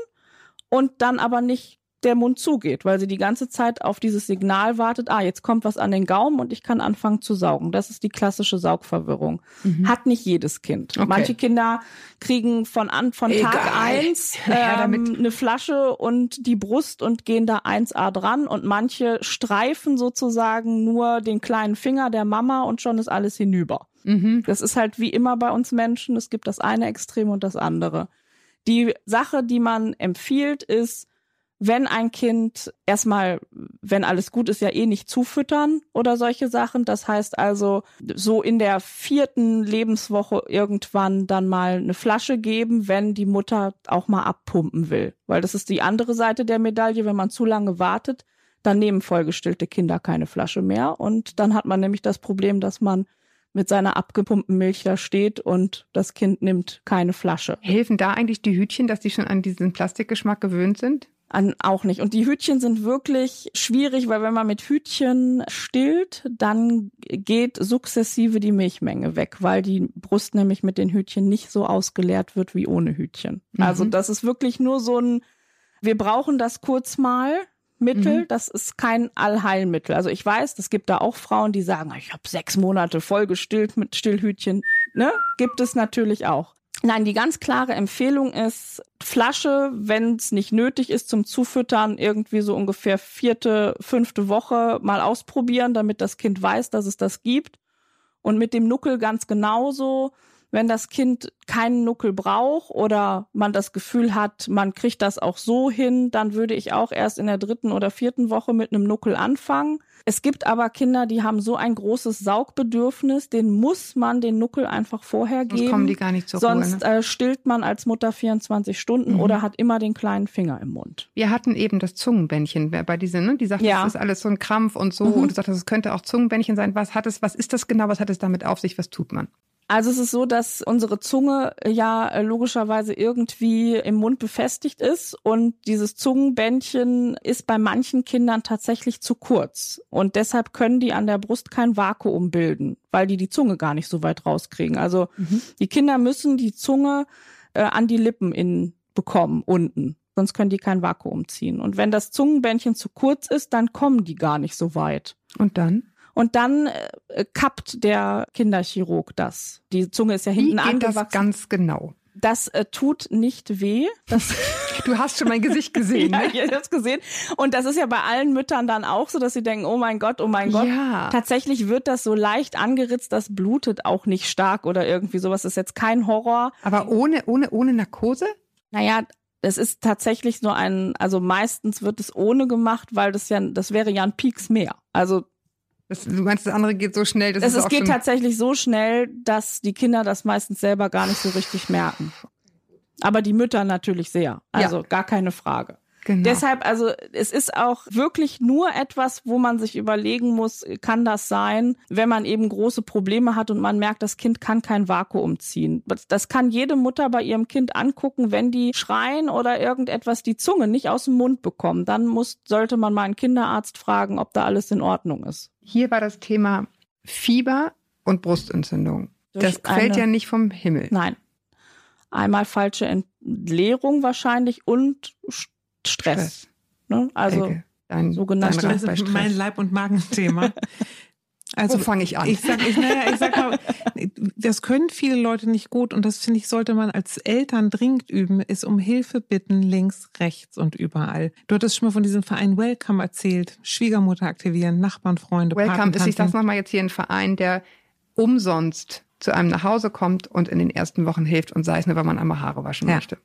und dann aber nicht der Mund zugeht, weil sie die ganze Zeit auf dieses Signal wartet, ah, jetzt kommt was an den Gaumen und ich kann anfangen zu saugen. Das ist die klassische Saugverwirrung. Hat nicht jedes Kind. Mhm. Okay. Manche Kinder kriegen von an, von Tag Egal. eins Her damit. ähm, eine Flasche und die Brust und gehen da 1A dran und manche streifen sozusagen nur den kleinen Finger der Mama und schon ist alles hinüber. Mhm. Das ist halt wie immer bei uns Menschen. Es gibt das eine Extrem und das andere. Die Sache, die man empfiehlt, ist, wenn ein Kind erstmal, wenn alles gut ist, ja eh nicht zufüttern oder solche Sachen. Das heißt also, so in der vierten Lebenswoche irgendwann dann mal eine Flasche geben, wenn die Mutter auch mal abpumpen will. Weil das ist die andere Seite der Medaille. Wenn man zu lange wartet, dann nehmen vollgestillte Kinder keine Flasche mehr. Und dann hat man nämlich das Problem, dass man mit seiner abgepumpten Milch da steht und das Kind nimmt keine Flasche. Helfen da eigentlich die Hütchen, dass die schon an diesen Plastikgeschmack gewöhnt sind? An, auch nicht. Und die Hütchen sind wirklich schwierig, weil wenn man mit Hütchen stillt, dann geht sukzessive die Milchmenge weg, weil die Brust nämlich mit den Hütchen nicht so ausgeleert wird wie ohne Hütchen. Mhm. Also das ist wirklich nur so ein, wir brauchen das kurz mal. Mittel, Mhm. das ist kein Allheilmittel. Also ich weiß, es gibt da auch Frauen, die sagen, ich habe sechs Monate voll gestillt mit Stillhütchen. Ne? Gibt es natürlich auch. Nein, die ganz klare Empfehlung ist, Flasche, wenn es nicht nötig ist zum Zufüttern, irgendwie so ungefähr vierte, fünfte Woche mal ausprobieren, damit das Kind weiß, dass es das gibt. Und mit dem Nuckel ganz genauso. Wenn das Kind keinen Nuckel braucht oder man das Gefühl hat, man kriegt das auch so hin, dann würde ich auch erst in der dritten oder vierten Woche mit einem Nuckel anfangen. Es gibt aber Kinder, die haben so ein großes Saugbedürfnis, den muss man den Nuckel einfach vorher Sonst geben. kommen die gar nicht zur Sonst Ruhe. Ne? äh, stillt man als Mutter 24 Stunden Mhm. oder hat immer den kleinen Finger im Mund. Wir hatten eben das Zungenbändchen bei diesen, ne? Die sagt, Ja. das ist alles so ein Krampf und so. Mhm. Und du sagst, es könnte auch Zungenbändchen sein. Was hat es, was ist das genau? Was hat es damit auf sich? Was tut man? Also es ist so, dass unsere Zunge ja äh, logischerweise irgendwie im Mund befestigt ist und dieses Zungenbändchen ist bei manchen Kindern tatsächlich zu kurz und deshalb können die an der Brust kein Vakuum bilden, weil die die Zunge gar nicht so weit rauskriegen. Also die Kinder müssen die Zunge äh, an die Lippen in bekommen unten. Sonst können die kein Vakuum ziehen. Und wenn das Zungenbändchen zu kurz ist, dann kommen die gar nicht so weit. Und dann? Und dann äh, kappt der Kinderchirurg das. Die Zunge ist ja Wie hinten geht das angewachsen. ganz genau? Das äh, tut nicht weh. Das, Du hast schon mein Gesicht gesehen, ja, ne? ich hab's gesehen. Und das ist ja bei allen Müttern dann auch so, dass sie denken, oh mein Gott, oh mein Gott. Ja. Tatsächlich wird das so leicht angeritzt, das blutet auch nicht stark oder irgendwie sowas. Das ist jetzt kein Horror. Aber ohne, ohne, ohne Narkose? Naja, es ist tatsächlich nur ein, also meistens wird es ohne gemacht, weil das ja, das wäre ja ein Pieks mehr. Also Das, du meinst, das andere geht so schnell, das es, es auch geht tatsächlich so schnell, dass die Kinder das meistens selber gar nicht so richtig merken. Aber die Mütter natürlich sehr. Also gar keine Frage. genau. Deshalb, also es ist auch wirklich nur etwas, wo man sich überlegen muss, kann das sein, wenn man eben große Probleme hat und man merkt, das Kind kann kein Vakuum ziehen. Das- Das kann jede Mutter bei ihrem Kind angucken, wenn die schreien oder irgendetwas die Zunge nicht aus dem Mund bekommen. Dann muss, sollte man mal einen Kinderarzt fragen, ob da alles in Ordnung ist. Hier war das Thema Fieber und Brustentzündung. Durch Das fällt eine- ja nicht vom Himmel. Nein. Einmal falsche Entleerung wahrscheinlich und St- Stress. Stress. Ne? Also Helge, dein, sogenannte- dein bei ist Stress. mein Leib- und Magenthema. Also Wo fange ich an? Ich sag, ich, naja, ich sag mal, das können viele Leute nicht gut und das finde ich, sollte man als Eltern dringend üben, ist um Hilfe bitten, links, rechts und überall. Du hattest schon mal von diesem Verein Welcome erzählt. Schwiegermutter aktivieren, Nachbarn, Freunde, Welcome ist, ich sag's nochmal jetzt hier ein Verein, der umsonst zu einem nach Hause kommt und in den ersten Wochen hilft und sei es nur, weil man einmal Haare waschen Ja. möchte.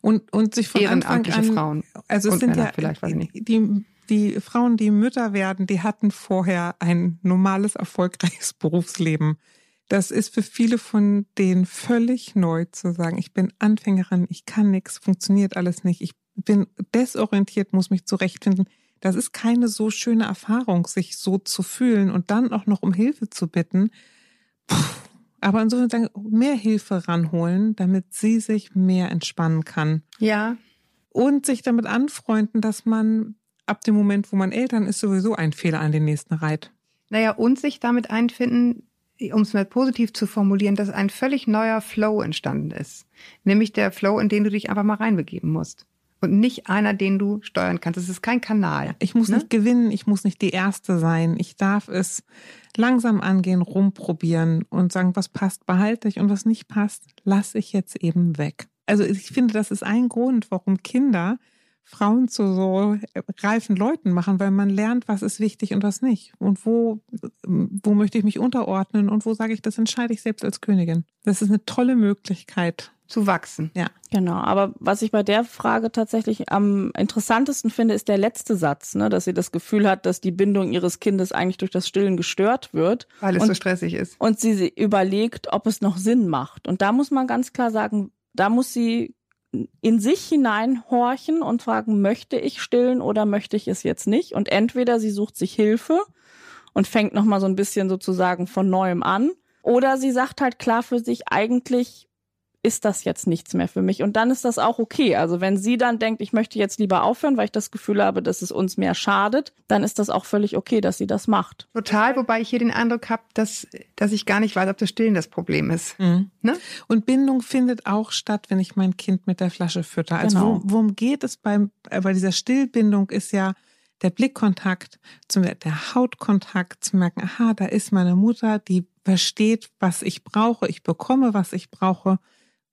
und, und sich von Anfang Ehrenamtliche an, Frauen. also es sind Männer ja vielleicht, weiß ich nicht. die die Frauen, die Mütter werden, die hatten vorher ein normales, erfolgreiches Berufsleben. Das ist für viele von denen völlig neu zu sagen, ich bin Anfängerin, ich kann nichts, funktioniert alles nicht, ich bin desorientiert, muss mich zurechtfinden. Das ist keine so schöne Erfahrung, sich so zu fühlen und dann auch noch um Hilfe zu bitten. Puh. Aber insofern sagen, mehr Hilfe ranholen, damit sie sich mehr entspannen kann Ja, und sich damit anfreunden, dass man ab dem Moment, wo man Eltern ist, sowieso ein Fehler an den nächsten reiht. naja, und sich damit einfinden, um es mal positiv zu formulieren, dass ein völlig neuer Flow entstanden ist. Nämlich der Flow, in den du dich einfach mal reinbegeben musst. Und nicht einer, den du steuern kannst. Es ist kein Kanal. Ich muss Ne? nicht gewinnen, ich muss nicht die Erste sein. Ich darf es langsam angehen, rumprobieren und sagen, was passt, behalte ich und was nicht passt, lasse ich jetzt eben weg. Also ich finde, das ist ein Grund, warum Kinder Frauen zu so reifen Leuten machen, weil man lernt, was ist wichtig und was nicht. Und wo, wo möchte ich mich unterordnen und wo sage ich, das entscheide ich selbst als Königin. Das ist eine tolle Möglichkeit. Zu wachsen. Ja. Genau, aber was ich bei der Frage tatsächlich am interessantesten finde, ist der letzte Satz, ne, dass sie das Gefühl hat, dass die Bindung ihres Kindes eigentlich durch das Stillen gestört wird. Weil es Und so stressig ist. und sie sie überlegt, ob es noch Sinn macht. Und da muss man ganz klar sagen, da muss sie in sich hineinhorchen und fragen, möchte ich stillen oder möchte ich es jetzt nicht? Und entweder sie sucht sich Hilfe und fängt nochmal so ein bisschen sozusagen von neuem an, oder sie sagt halt klar für sich, eigentlich ist das jetzt nichts mehr für mich. Und dann ist das auch okay. Also wenn sie dann denkt, ich möchte jetzt lieber aufhören, weil ich das Gefühl habe, dass es uns mehr schadet, dann ist das auch völlig okay, dass sie das macht. Total, wobei ich hier den Eindruck habe, dass, dass ich gar nicht weiß, ob das Stillen das Problem ist. Mhm. Ne? Und Bindung findet auch statt, wenn ich mein Kind mit der Flasche fütter. Also Genau. worum, geht es beim, äh, bei dieser Stillbindung ist ja der Blickkontakt, zum, der Hautkontakt, zu merken, aha, da ist meine Mutter, die versteht, was ich brauche, ich bekomme, was ich brauche.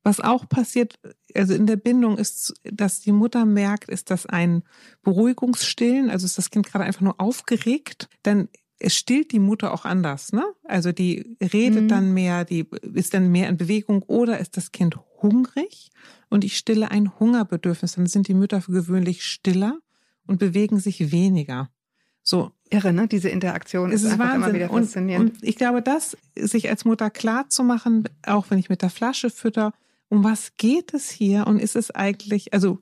Was auch passiert, also in der Bindung ist, dass die Mutter merkt, ist das ein Beruhigungsstillen, also ist das Kind gerade einfach nur aufgeregt, dann stillt die Mutter auch anders, ne? Also die redet Mhm. dann mehr, die ist dann mehr in Bewegung oder ist das Kind hungrig und ich stille ein Hungerbedürfnis, dann sind die Mütter für gewöhnlich stiller und bewegen sich weniger. So, Irre, ne? Diese Interaktion es ist, ist einfach immer Wahnsinn. wieder Und, faszinierend. und ich glaube, das sich als Mutter klar zu machen, auch wenn ich mit der Flasche fütter, um was geht es hier und ist es eigentlich, also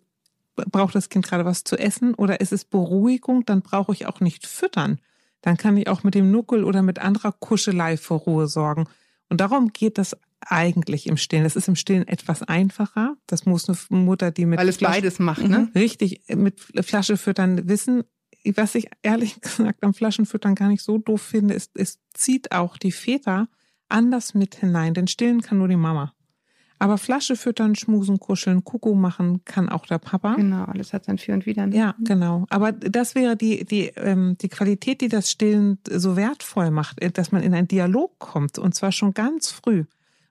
braucht das Kind gerade was zu essen oder ist es Beruhigung, dann brauche ich auch nicht füttern. Dann kann ich auch mit dem Nuckel oder mit anderer Kuschelei für Ruhe sorgen. Und darum geht das eigentlich im Stillen. Das ist im Stillen etwas einfacher. Das muss eine Mutter, die mit Weil es Flasche- beides macht, ne? richtig mit Flasche füttern wissen. Was ich ehrlich gesagt am Flaschenfüttern gar nicht so doof finde, ist, es zieht auch die Väter anders mit hinein. Denn stillen kann nur die Mama. Aber Flasche füttern, schmusen, kuscheln, Kuckuck machen kann auch der Papa. Genau, alles hat sein Für und Wider. ne? Ja, genau. Aber das wäre die, die, ähm, die Qualität, die das Stillen so wertvoll macht, äh, dass man in einen Dialog kommt und zwar schon ganz früh.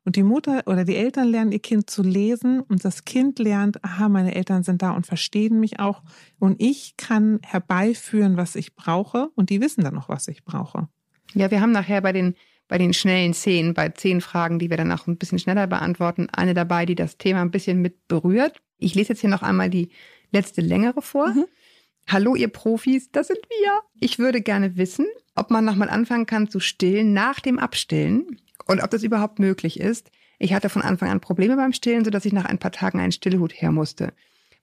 Und die Mutter oder die Eltern lernen ihr Kind zu lesen und das Kind lernt, aha, meine Eltern sind da und verstehen mich auch und ich kann herbeiführen, was ich brauche und die wissen dann noch, was ich brauche. Ja, wir haben nachher bei den, bei den schnellen Szenen, bei zehn Fragen, die wir dann auch ein bisschen schneller beantworten, eine dabei, die das Thema ein bisschen mit berührt. Ich lese jetzt hier noch einmal die letzte längere vor. Mhm. Hallo, ihr Profis, das sind wir. Ich würde gerne wissen, ob man nochmal anfangen kann zu stillen nach dem Abstillen und ob das überhaupt möglich ist. Ich hatte von Anfang an Probleme beim Stillen, sodass ich nach ein paar Tagen einen Stillhut her musste.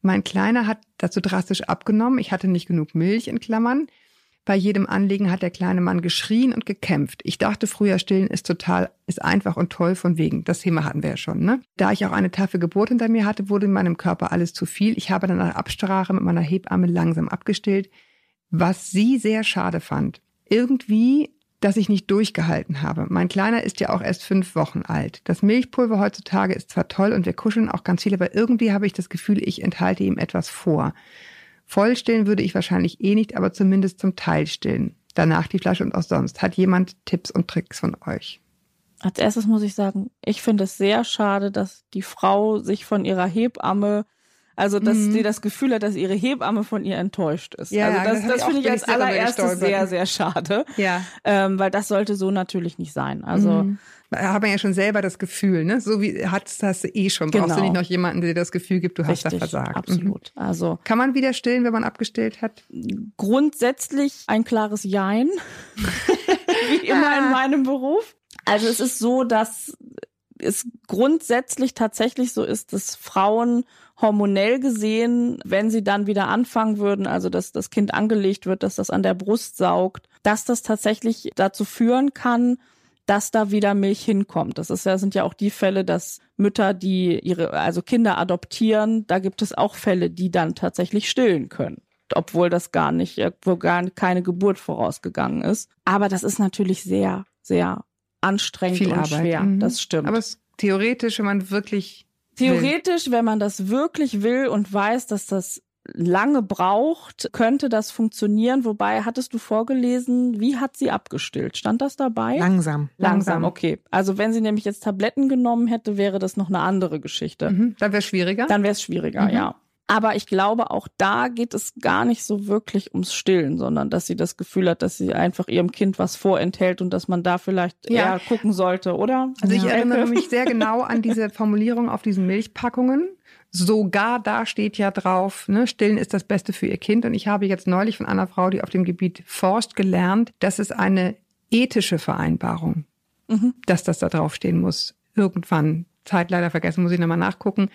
Mein Kleiner hat dazu drastisch abgenommen. Ich hatte nicht genug Milch in Klammern. Bei jedem Anliegen hat der kleine Mann geschrien und gekämpft. Ich dachte früher, stillen ist total, ist einfach und toll von wegen. Das Thema hatten wir ja schon, ne? Da ich auch eine taffe Geburt hinter mir hatte, wurde in meinem Körper alles zu viel. Ich habe dann nach Absprache mit meiner Hebamme langsam abgestillt, was sie sehr schade fand. Irgendwie dass ich nicht durchgehalten habe. Mein Kleiner ist ja auch erst fünf Wochen alt. Das Milchpulver heutzutage ist zwar toll und wir kuscheln auch ganz viel, aber irgendwie habe ich das Gefühl, ich enthalte ihm etwas vor. Vollstillen würde ich wahrscheinlich eh nicht, aber zumindest zum Teil stillen. Danach die Flasche und auch sonst. Hat jemand Tipps und Tricks von euch? Als erstes muss ich sagen, ich finde es sehr schade, dass die Frau sich von ihrer Hebamme also, dass Mhm. sie das Gefühl hat, dass ihre Hebamme von ihr enttäuscht ist. Ja, also das, das das finde ich als allererstes sehr, sehr schade. Ja. Ähm, weil das sollte so natürlich nicht sein. Also Mhm. Da hat man ja schon selber das Gefühl, ne? So wie hat's das eh schon. Brauchst du Genau. nicht noch jemanden, der dir das Gefühl gibt, du hast da richtig, versagt. Mhm. absolut. Also Kann man wieder stillen, wenn man abgestillt hat? grundsätzlich ein klares Jein, wie immer in meinem Beruf. Also es ist so, dass es grundsätzlich tatsächlich so ist, dass Frauen hormonell gesehen, wenn sie dann wieder anfangen würden, also dass das Kind angelegt wird, dass das an der Brust saugt, dass das tatsächlich dazu führen kann, dass da wieder Milch hinkommt. Das ist ja, sind ja auch die Fälle, dass Mütter, die ihre, also Kinder adoptieren, da gibt es auch Fälle, die dann tatsächlich stillen können. Obwohl das gar nicht, wo gar keine Geburt vorausgegangen ist. Aber das ist natürlich sehr, sehr anstrengend Viel und Arbeit. schwer. Mhm. Das stimmt. Aber es, theoretisch, wenn man wirklich Theoretisch, wenn man das wirklich will und weiß, dass das lange braucht, könnte das funktionieren. Wobei, hattest du vorgelesen, wie hat sie abgestillt? Stand das dabei? Langsam. Langsam, okay. Also wenn sie nämlich jetzt Tabletten genommen hätte, wäre das noch eine andere Geschichte. Mhm. Dann wäre es schwieriger. Dann wäre es schwieriger, Mhm. ja. Aber ich glaube, auch da geht es gar nicht so wirklich ums Stillen, sondern dass sie das Gefühl hat, dass sie einfach ihrem Kind was vorenthält und dass man da vielleicht Ja. eher gucken sollte, oder? Also ich Ja. erinnere mich sehr genau an diese Formulierung auf diesen Milchpackungen. Sogar da steht ja drauf, ne, stillen ist das Beste für ihr Kind. Und ich habe jetzt neulich von einer Frau, die auf dem Gebiet forscht, gelernt, dass es eine ethische Vereinbarung, Mhm. dass das da draufstehen muss. Irgendwann, Zeit leider vergessen, muss ich nochmal nachgucken.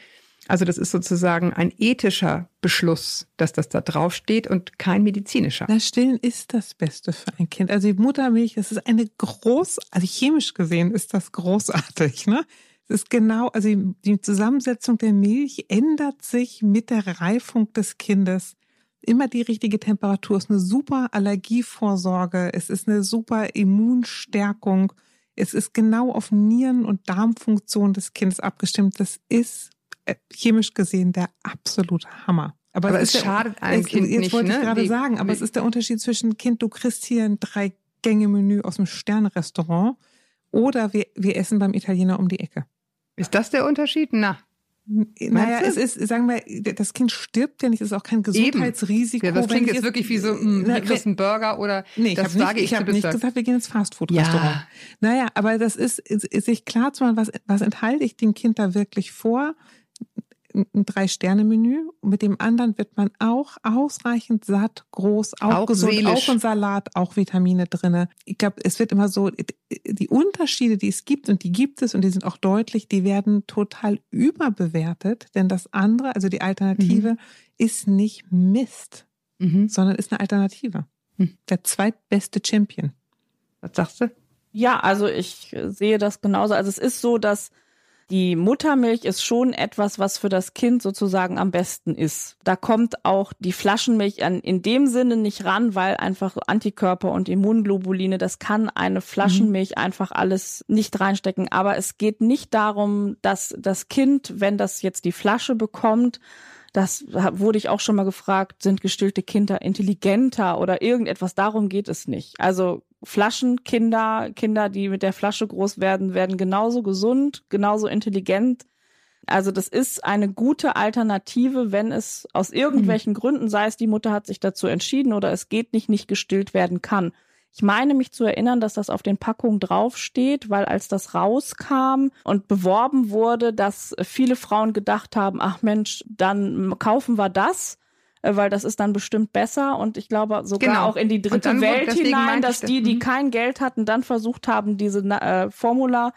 Also das ist sozusagen ein ethischer Beschluss, dass das da draufsteht und kein medizinischer. Na, Stillen ist das Beste für ein Kind. Also die Muttermilch, das ist eine groß, also chemisch gesehen ist das großartig, ne? Es ist genau, also die- Zusammensetzung der Milch ändert sich mit der Reifung des Kindes. Immer die richtige Temperatur ist eine super Allergievorsorge. Es ist eine super Immunstärkung. Es ist genau auf Nieren- und Darmfunktion des Kindes abgestimmt. Das ist chemisch gesehen der absolute Hammer. Aber es es ist der- schadet einem es, Kind jetzt nicht, wollte ich ne? gerade Wie- sagen, aber wie- es ist der Unterschied zwischen Kind, du kriegst hier ein Drei-Gänge-Menü aus dem Sternrestaurant oder wir, wir essen beim Italiener um die Ecke. Ist das der Unterschied? Na, Naja, du? es ist, sagen wir, das Kind stirbt ja nicht, es ist auch kein Gesundheitsrisiko. Ja, das klingt ich jetzt wirklich wie so, mh, hier kriegst du einen Burger oder Nee, ich das habe sage nicht, ich zu hab nicht gesagt, wir gehen ins Fastfood-Restaurant. Ja. Naja, aber das ist, ist, ist sich klar zu machen, was, was enthalte ich dem Kind da wirklich vor? Ein ein Drei-Sterne-Menü. Mit dem anderen wird man auch ausreichend satt, groß, auch, Auch gesund, seelisch. auch ein Salat, auch Vitamine drinne. Ich glaube, es wird immer so, die Unterschiede, die es gibt, und die gibt es, und die sind auch deutlich, die werden total überbewertet, denn das andere, also die Alternative, ist nicht Mist, Mhm. sondern ist eine Alternative. Hm. Der zweitbeste Champion. Was sagst du? Ja, also ich sehe das genauso. Also es ist so, dass die Muttermilch ist schon etwas, was für das Kind sozusagen am besten ist. Da kommt auch die Flaschenmilch an, in dem Sinne nicht ran, weil einfach Antikörper und Immunglobuline, das kann eine Flaschenmilch einfach alles nicht reinstecken. Aber es geht nicht darum, dass das Kind, wenn das jetzt die Flasche bekommt, das wurde ich auch schon mal gefragt, sind gestillte Kinder intelligenter oder irgendetwas? Darum geht es nicht. Also Flaschenkinder, Kinder, die mit der Flasche groß werden, werden genauso gesund, genauso intelligent. Also das ist eine gute Alternative, wenn es aus irgendwelchen Gründen, sei es die Mutter hat sich dazu entschieden oder es geht nicht, nicht gestillt werden kann. Ich meine mich zu erinnern, dass das auf den Packungen draufsteht, weil als das rauskam und beworben wurde, dass viele Frauen gedacht haben, ach Mensch, dann kaufen wir das, weil das ist dann bestimmt besser und ich glaube sogar Genau. auch in die dritte Welt hinein, dass ich die, das. die Mhm. kein Geld hatten, dann versucht haben, diese äh, Formula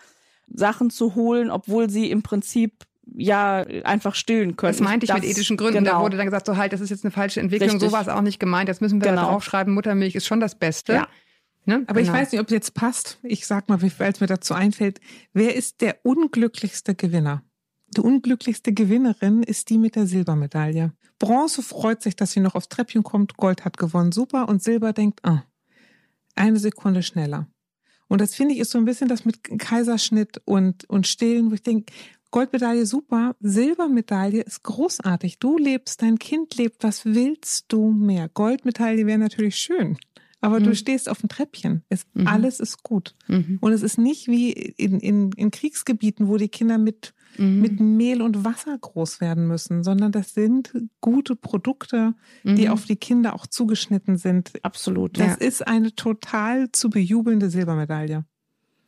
Sachen zu holen, obwohl sie im Prinzip ja einfach stillen können. Das meinte ich mit ethischen Gründen. Genau. Da wurde dann gesagt, so halt, das ist jetzt eine falsche Entwicklung. Richtig. So war es auch nicht gemeint. Jetzt müssen wir da Genau. draufschreiben, Muttermilch ist schon das Beste. Ja. Ne? Aber ich Genau. weiß nicht, ob es jetzt passt. Ich sag mal, weil es mir dazu einfällt. Wer ist der unglücklichste Gewinner? Die unglücklichste Gewinnerin ist die mit der Silbermedaille. Bronze freut sich, dass sie noch aufs Treppchen kommt. Gold hat gewonnen, super. Und Silber denkt, ah, eine Sekunde schneller. Und das finde ich ist so ein bisschen das mit Kaiserschnitt und, und Stillen, wo ich denke, Goldmedaille super, Silbermedaille ist großartig. Du lebst, dein Kind lebt, was willst du mehr? Goldmedaille wäre natürlich schön. Aber mhm. du stehst auf dem Treppchen. Es, mhm. Alles ist gut. Mhm. Und es ist nicht wie in, in, in Kriegsgebieten, wo die Kinder mit, mhm. mit Mehl und Wasser groß werden müssen, sondern das sind gute Produkte, die mhm. auf die Kinder auch zugeschnitten sind. Absolut. Das ja. ist eine total zu bejubelnde Silbermedaille.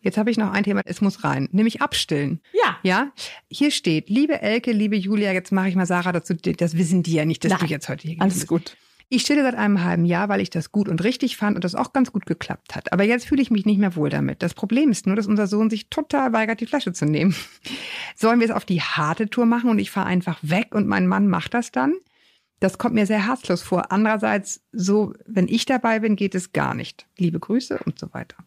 Jetzt habe ich noch ein Thema, es muss rein, nämlich abstillen. Ja. Ja. Hier steht, liebe Elke, liebe Julia, jetzt mache ich mal Sarah dazu, das wissen die ja nicht, dass Nein, du jetzt heute hier Alles bist. gut. Ich stille seit einem halben Jahr, weil ich das gut und richtig fand und das auch ganz gut geklappt hat. Aber jetzt fühle ich mich nicht mehr wohl damit. Das Problem ist nur, dass unser Sohn sich total weigert, die Flasche zu nehmen. Sollen wir es auf die harte Tour machen und ich fahre einfach weg und mein Mann macht das dann? Das kommt mir sehr herzlos vor. Andererseits, so, wenn ich dabei bin, geht es gar nicht. Liebe Grüße und so weiter.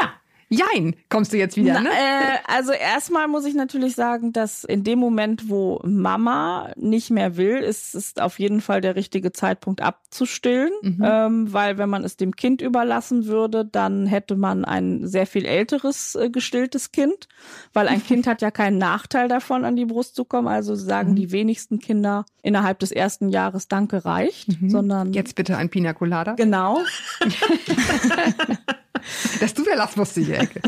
Ja, Jein, kommst du jetzt wieder, ne? äh, also erstmal muss ich natürlich sagen, dass in dem Moment, wo Mama nicht mehr will, ist es auf jeden Fall der richtige Zeitpunkt abzustillen, mhm. ähm, weil wenn man es dem Kind überlassen würde, dann hätte man ein sehr viel älteres äh, gestilltes Kind, weil ein Kind hat ja keinen Nachteil davon, an die Brust zu kommen. Also sagen mhm. die wenigsten Kinder innerhalb des ersten Jahres Danke reicht, mhm. sondern jetzt bitte ein Pina Colada. Genau. Dass du der lachlustige Ecke.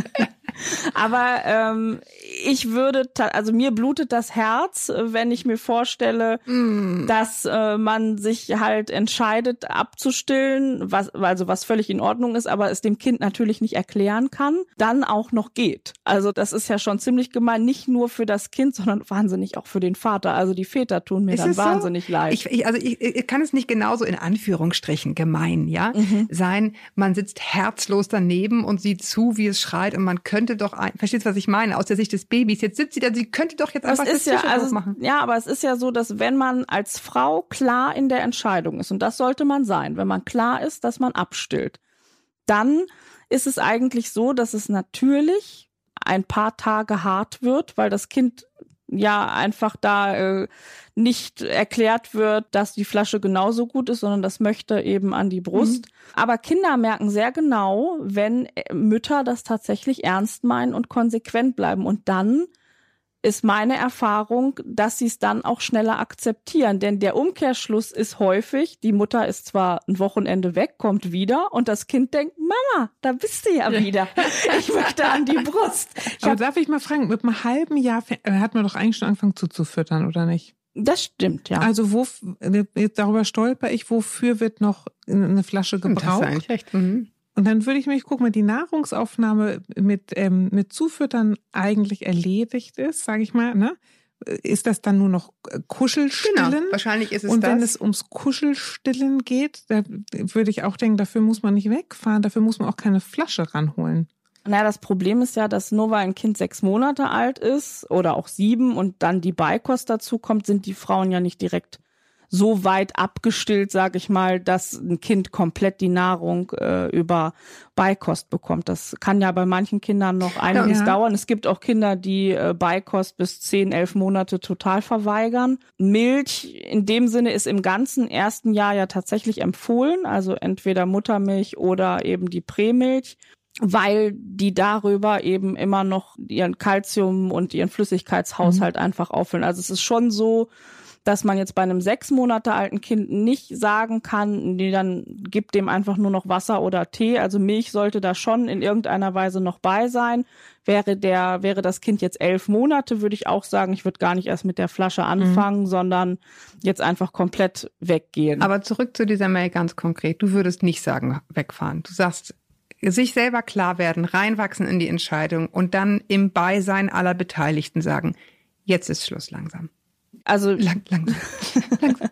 Aber ähm, ich würde, also mir blutet das Herz, wenn ich mir vorstelle, mm. dass äh, man sich halt entscheidet abzustillen, was, also was völlig in Ordnung ist, aber es dem Kind natürlich nicht erklären kann, dann auch noch geht. Also das ist ja schon ziemlich gemein, nicht nur für das Kind, sondern wahnsinnig auch für den Vater. Also die Väter tun mir ist dann wahnsinnig so? leid. Ich, ich, also ich, ich kann es nicht genauso in Anführungsstrichen gemein, ja, mhm. sein. Man sitzt herzlos daneben und sieht zu, wie es schreit und man könnte doch, ein, verstehst du, was ich meine, aus der Sicht des Babys. Jetzt sitzt sie da, sie könnte doch jetzt einfach das, das ja, also, machen. Ja, aber es ist ja so, dass wenn man als Frau klar in der Entscheidung ist, und das sollte man sein, wenn man klar ist, dass man abstillt, dann ist es eigentlich so, dass es natürlich ein paar Tage hart wird, weil das Kind ja einfach da äh, nicht erklärt wird, dass die Flasche genauso gut ist, sondern das möchte eben an die Brust. Mhm. Aber Kinder merken sehr genau, wenn äh, Mütter das tatsächlich ernst meinen und konsequent bleiben und dann ist meine Erfahrung, dass sie es dann auch schneller akzeptieren. Denn der Umkehrschluss ist häufig, die Mutter ist zwar ein Wochenende weg, kommt wieder und das Kind denkt, Mama, da bist du ja wieder. Ich möchte an die Brust. Ich Aber darf ich mal fragen, mit einem halben Jahr äh, hat man doch eigentlich schon angefangen zuzufüttern, oder nicht? Das stimmt, ja. Also wo darüber stolper ich, wofür wird noch eine Flasche gebraucht? Das ist eigentlich recht. Mhm. Und dann würde ich mich gucken, wenn die Nahrungsaufnahme mit, ähm, mit Zufüttern eigentlich erledigt ist, sage ich mal, ne? Ist das dann nur noch äh, Kuschelstillen? Genau, wahrscheinlich ist es Und das. wenn es ums Kuschelstillen geht, da würde ich auch denken, dafür muss man nicht wegfahren, dafür muss man auch keine Flasche ranholen. Naja, das Problem ist ja, dass nur weil ein Kind sechs Monate alt ist oder auch sieben und dann die Beikost dazu kommt, sind die Frauen ja nicht direkt so weit abgestillt, sage ich mal, dass ein Kind komplett die Nahrung äh, über Beikost bekommt. Das kann ja bei manchen Kindern noch einiges ja. dauern. Es gibt auch Kinder, die äh, Beikost bis zehn, elf Monate total verweigern. Milch in dem Sinne ist im ganzen ersten Jahr ja tatsächlich empfohlen, also entweder Muttermilch oder eben die Prämilch weil die darüber eben immer noch ihren Kalzium und ihren Flüssigkeitshaushalt mhm. einfach auffüllen. Also es ist schon so, dass man jetzt bei einem sechs Monate alten Kind nicht sagen kann, nee, dann gibt dem einfach nur noch Wasser oder Tee. Also Milch sollte da schon in irgendeiner Weise noch bei sein. Wäre der, wäre das Kind jetzt elf Monate, würde ich auch sagen, ich würde gar nicht erst mit der Flasche anfangen, mhm. sondern jetzt einfach komplett weggehen. Aber zurück zu dieser Mail ganz konkret. Du würdest nicht sagen, wegfahren. Du sagst, sich selber klar werden, reinwachsen in die Entscheidung und dann im Beisein aller Beteiligten sagen, jetzt ist Schluss langsam. Also lang, lang, langsam.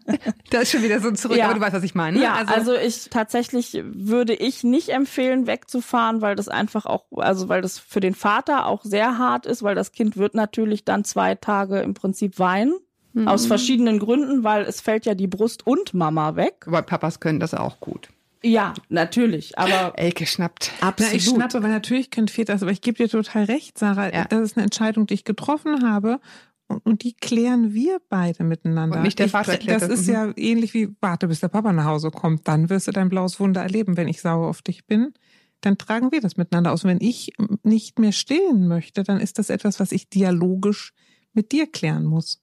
Da ist schon wieder so zurück, ja. aber du weißt, was ich meine. Ne? Ja, also, also ich tatsächlich würde ich nicht empfehlen, wegzufahren, weil das einfach auch, also weil das für den Vater auch sehr hart ist, weil das Kind wird natürlich dann zwei Tage im Prinzip weinen. Mhm. Aus verschiedenen Gründen, weil es fällt ja die Brust und Mama weg. Weil Papas können das auch gut. Ja, natürlich, aber Elke schnappt. Absolut. Na, ich schnappe, aber natürlich können Väter das, aber ich gebe dir total recht, Sarah. Ja. Das ist eine Entscheidung, die ich getroffen habe und die klären wir beide miteinander. Und nicht der Vater ich, Das ist ja ähnlich wie, warte, bis der Papa nach Hause kommt, dann wirst du dein blaues Wunder erleben, wenn ich sauer auf dich bin. dann tragen wir das miteinander aus. Und wenn ich nicht mehr stillen möchte, dann ist das etwas, was ich dialogisch mit dir klären muss.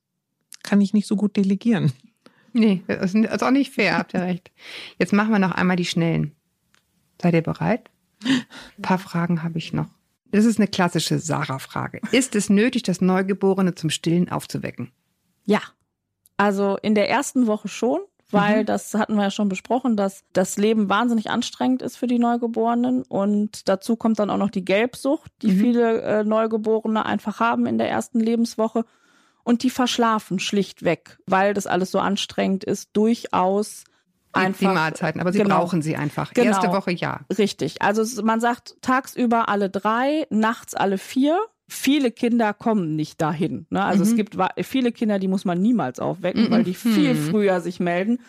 Kann ich nicht so gut delegieren. Nee, das ist auch nicht fair, habt ihr recht. Jetzt machen wir noch einmal die Schnellen. Seid ihr bereit? Ein paar Fragen habe ich noch. Das ist eine klassische Sarah-Frage. Ist es nötig, das Neugeborene zum Stillen aufzuwecken? Ja. Also in der ersten Woche schon, weil Mhm. das hatten wir ja schon besprochen, dass das Leben wahnsinnig anstrengend ist für die Neugeborenen und dazu kommt dann auch noch die Gelbsucht, die Mhm. viele äh, Neugeborene einfach haben in der ersten Lebenswoche und die verschlafen schlichtweg, weil das alles so anstrengend ist, durchaus einfach die Mahlzeiten, aber sie genau. brauchen sie einfach. Genau. Erste Woche ja. Richtig. Also es- man sagt tagsüber alle drei, nachts alle vier. Viele Kinder kommen nicht dahin. Ne? Also es Mhm. gibt wa- viele Kinder, die muss man niemals aufwecken, weil die viel Mhm. früher sich melden.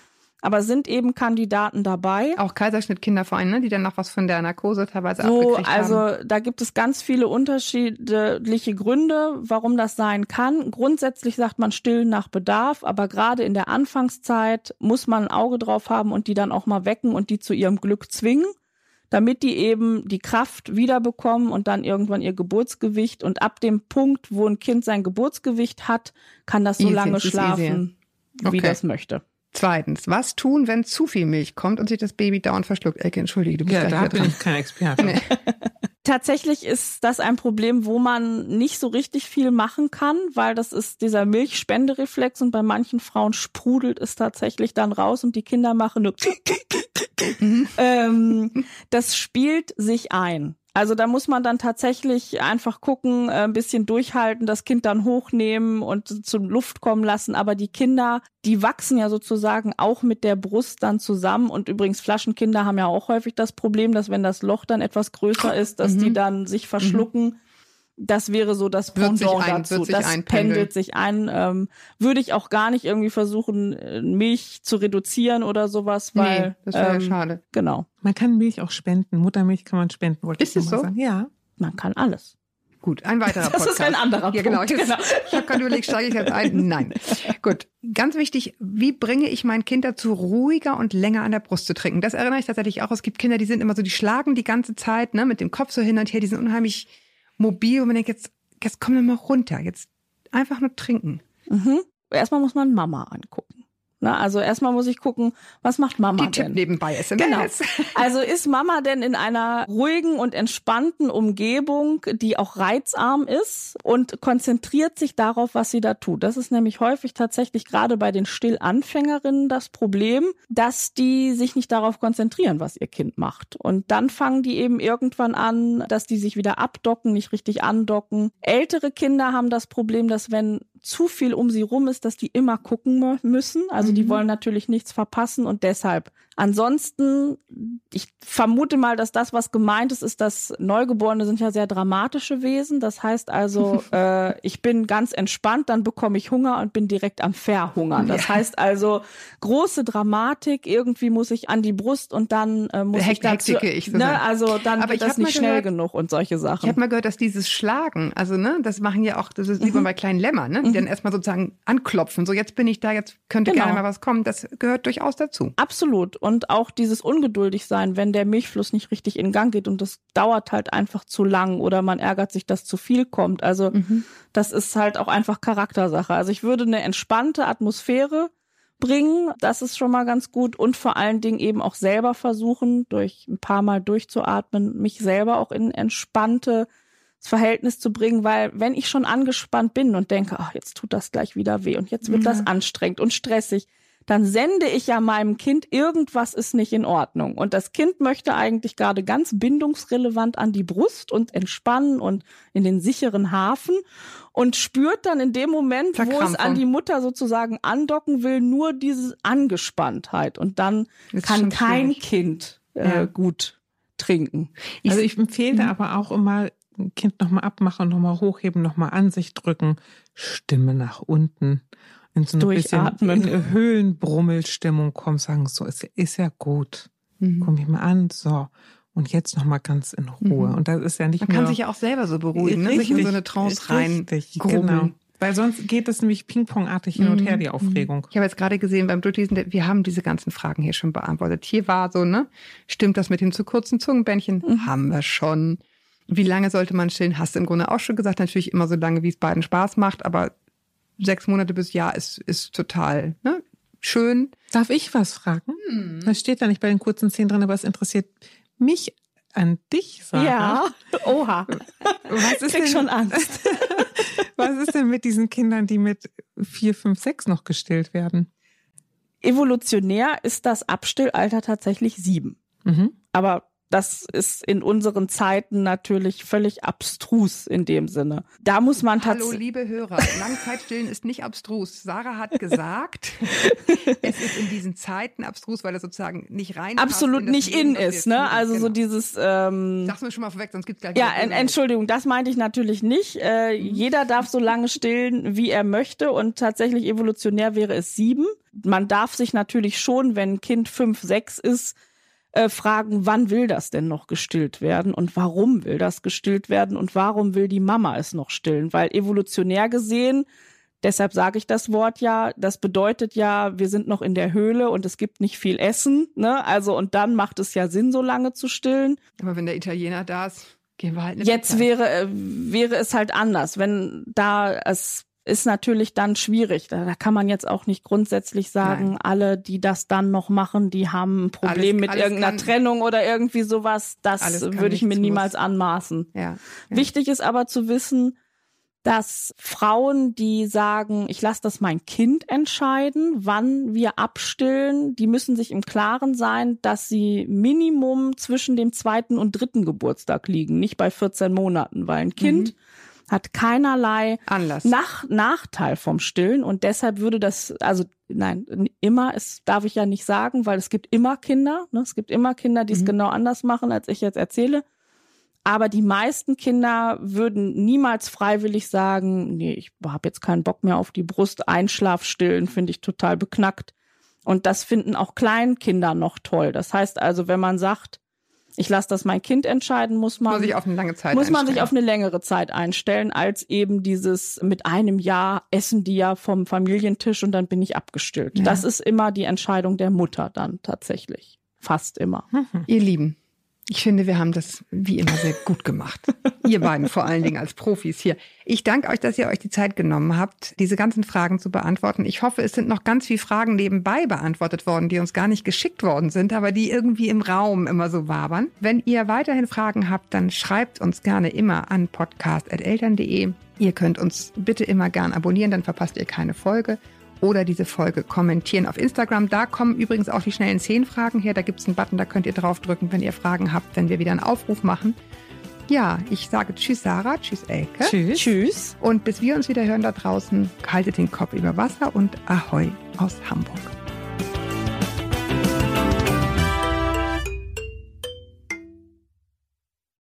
Aber sind eben Kandidaten dabei. Auch Kaiserschnittkindervereine, ne, die dann noch was von der Narkose teilweise So, abgekriegt also haben. da gibt es ganz viele unterschiedliche Gründe, warum das sein kann. Grundsätzlich sagt man stillen nach Bedarf, aber gerade in der Anfangszeit muss man ein Auge drauf haben und die dann auch mal wecken und die zu ihrem Glück zwingen, damit die eben die Kraft wiederbekommen und dann irgendwann ihr Geburtsgewicht. Und ab dem Punkt, wo ein Kind sein Geburtsgewicht hat, kann das so Easy, lange schlafen, wie Okay. das möchte. Zweitens, was tun, wenn zu viel Milch kommt und sich das Baby dauernd verschluckt? Elke, entschuldige, du bist Ja, da bin ich kein Experte. Nee. Tatsächlich ist das ein Problem, wo man nicht so richtig viel machen kann, weil das ist dieser Milchspendereflex und bei manchen Frauen sprudelt es tatsächlich dann raus und die Kinder machen nur. ähm, das spielt sich ein. Also da muss man dann tatsächlich einfach gucken, äh, ein bisschen durchhalten, das Kind dann hochnehmen und zum Luft kommen lassen. Aber die Kinder, die wachsen ja sozusagen auch mit der Brust dann zusammen. Und übrigens Flaschenkinder haben ja auch häufig das Problem, dass wenn das Loch dann etwas größer ist, dass Mhm. die dann sich verschlucken. Das wäre so das Wird Pendant ein- dazu. wird sich das pendelt sich ein. Ähm, würde ich auch gar nicht irgendwie versuchen, äh, Milch zu reduzieren oder sowas, weil nee, das wäre ja ähm, schade. genau, Man kann Milch auch spenden. Muttermilch kann man spenden, wollte Ist ich so? sagen. Ja. man kann alles. Gut, ein weiterer Das Podcast. ist ein anderer Ja, genau. Punkt, Jetzt, genau. Ich habe gerade überlegt, steige ich jetzt ein? Nein. Gut. Ganz wichtig, wie bringe ich mein Kind dazu, ruhiger und länger an der Brust zu trinken? Das erinnere ich tatsächlich auch. Es gibt Kinder, die sind immer so, die schlagen die ganze Zeit, ne, mit dem Kopf so hin und her, die sind unheimlich mobil und man denkt, jetzt, jetzt komm doch mal runter, jetzt einfach nur trinken. Mhm. Erstmal muss man Mama angucken. Na, also erstmal muss ich gucken, was macht Mama Die denn? nebenbei SMS. Genau. Also ist Mama denn in einer ruhigen und entspannten Umgebung, die auch reizarm ist und konzentriert sich darauf, was sie da tut? Das ist nämlich häufig tatsächlich gerade bei den Stillanfängerinnen das Problem, dass die sich nicht darauf konzentrieren, was ihr Kind macht. Und dann fangen die eben irgendwann an, dass die sich wieder abdocken, nicht richtig andocken. Ältere Kinder haben das Problem, dass wenn zu viel um sie rum ist, dass die immer gucken mü- müssen. Also die wollen natürlich nichts verpassen und deshalb. Ansonsten, ich vermute mal, dass das, was gemeint ist, ist, dass Neugeborene sind ja sehr dramatische Wesen. Das heißt also, äh, ich bin ganz entspannt, dann bekomme ich Hunger und bin direkt am Verhungern. Das heißt also, große Dramatik, irgendwie muss ich an die Brust und dann äh, muss Hek- ich dazu, Hektik, ich so ne, also dann Aber ich das nicht schnell gehört- genug und solche Ich Sachen. habe mal gehört, dass dieses Schlagen, also ne, das machen ja auch, das ist, sieht man bei kleinen Lämmern, ne, die dann erstmal sozusagen anklopfen, so jetzt bin ich da, jetzt könnte Genau. gerne mal was kommen, das gehört durchaus dazu. Absolut. Und auch dieses ungeduldig sein, wenn der Milchfluss nicht richtig in Gang geht und das dauert halt einfach zu lang oder man ärgert sich, dass zu viel kommt. Also das ist halt auch einfach Charaktersache. Also ich würde eine entspannte Atmosphäre bringen, das ist schon mal ganz gut und vor allen Dingen eben auch selber versuchen, durch ein paar Mal durchzuatmen, mich selber auch in entspannte Verhältnis zu bringen, weil wenn ich schon angespannt bin und denke, ach, jetzt tut das gleich wieder weh und jetzt wird das anstrengend und stressig, dann sende ich ja meinem Kind, irgendwas ist nicht in Ordnung. Und das Kind möchte eigentlich gerade ganz bindungsrelevant an die Brust und entspannen und in den sicheren Hafen und spürt dann in dem Moment, wo es an die Mutter sozusagen andocken will, nur diese Angespanntheit. Und dann Ist kann kein schwierig. Kind äh, Ja. gut trinken. Also ich empfehle aber auch immer, ein Kind nochmal abmachen, nochmal hochheben, nochmal an sich drücken, Stimme nach unten. In so ein bisschen Durchatmen. in Höhlenbrummelstimmung kommen, sagen, so, ist, ist ja gut. Mhm. Komm ich mal an, so. Und jetzt nochmal ganz in Ruhe. Mhm. Und das ist ja nicht Man kann sich ja auch selber so beruhigen, ne? sich in so eine Trance rein Richtig, genau. Weil sonst geht es nämlich pingpongartig hin und her, die Aufregung. Ich habe jetzt gerade gesehen beim Durchlesen, wir haben diese ganzen Fragen hier schon beantwortet. Hier war so, ne? Stimmt das mit dem zu kurzen Zungenbändchen? Mhm. Haben wir schon. Wie lange sollte man stillen? Hast du im Grunde auch schon gesagt. Natürlich immer so lange, wie es beiden Spaß macht, aber sechs Monate bis Jahr ist, ist total ne? schön. Darf ich was fragen? Das steht da nicht bei den kurzen Zähnen drin, aber es interessiert mich an dich, Sarah. Ja, oha. Was ist, Krieg denn, schon Angst. was ist denn mit diesen Kindern, die mit vier, fünf, sechs noch gestillt werden? Evolutionär ist das Abstillalter tatsächlich sieben. Mhm. Aber das ist in unseren Zeiten natürlich völlig abstrus in dem Sinne. Da muss man Hallo, tatsächlich. liebe Hörer. Langzeitstillen ist nicht abstrus. Sarah hat gesagt, es ist in diesen Zeiten abstrus, weil er sozusagen nicht rein Absolut nicht in ist, ne? Also so die. dieses ähm, Sag's mir schon mal vorweg, sonst gibt's gleich Ja. Entschuldigung, das meinte ich natürlich nicht. Äh, jeder darf so lange stillen, wie er möchte und tatsächlich evolutionär wäre es sieben. Man darf sich natürlich schon, wenn ein Kind fünf, sechs ist, äh, fragen, wann will das denn noch gestillt werden und warum will das gestillt werden und warum will die Mama es noch stillen? Weil evolutionär gesehen, deshalb sage ich das Wort ja, das bedeutet ja, wir sind noch in der Höhle und es gibt nicht viel Essen, ne? Also und dann macht es ja Sinn, so lange zu stillen. Aber wenn der Italiener da ist, gehen wir halt eine Jetzt wäre, äh, wäre es halt anders. Wenn da, es ist natürlich dann schwierig. Da, da kann man jetzt auch nicht grundsätzlich sagen, Nein. alle, die das dann noch machen, die haben ein Problem Alles- mit alles irgendeiner kann- Trennung oder irgendwie sowas. Das würde ich mir niemals muss. anmaßen. Ja. ja. Wichtig ist aber zu wissen, dass Frauen, die sagen, ich lasse das mein Kind entscheiden, wann wir abstillen, die müssen sich im Klaren sein, dass sie Minimum zwischen dem zweiten und dritten Geburtstag liegen, nicht bei 14 Monaten, weil ein Kind hat keinerlei Anlass. nach, Nachteil vom Stillen und deshalb würde das, also nein, immer, es darf ich ja nicht sagen, weil es gibt immer Kinder, ne? es gibt immer Kinder, die es Mhm. genau anders machen, als ich jetzt erzähle. Aber die meisten Kinder würden niemals freiwillig sagen, nee, ich habe jetzt keinen Bock mehr auf die Brust, Einschlaf stillen, finde ich total beknackt. Und das finden auch Kleinkinder noch toll. Das heißt also, wenn man sagt, ich lasse das mein Kind entscheiden, muss man, muss sich auf eine lange Zeit muss man sich auf eine längere Zeit einstellen, als eben dieses mit einem Jahr essen die ja vom Familientisch und dann bin ich abgestillt. Ja. Das ist immer die Entscheidung der Mutter dann tatsächlich. Fast immer. Ihr Lieben, ich finde, wir haben das wie immer sehr gut gemacht. ihr beiden vor allen Dingen als Profis hier. Ich danke euch, dass ihr euch die Zeit genommen habt, diese ganzen Fragen zu beantworten. Ich hoffe, es sind noch ganz viele Fragen nebenbei beantwortet worden, die uns gar nicht geschickt worden sind, aber die irgendwie im Raum immer so wabern. Wenn ihr weiterhin Fragen habt, dann schreibt uns gerne immer an podcast.eltern.de. Ihr könnt uns bitte immer gern abonnieren, dann verpasst ihr keine Folge oder diese Folge kommentieren auf Instagram. Da kommen übrigens auch die schnellen zehn Fragen her. Da gibt es einen Button, da könnt ihr draufdrücken, wenn ihr Fragen habt, wenn wir wieder einen Aufruf machen. Ja, ich sage Tschüss Sarah, Tschüss Elke. Tschüss. Tschüss. Und bis wir uns wieder hören da draußen, haltet den Kopf über Wasser und Ahoi aus Hamburg.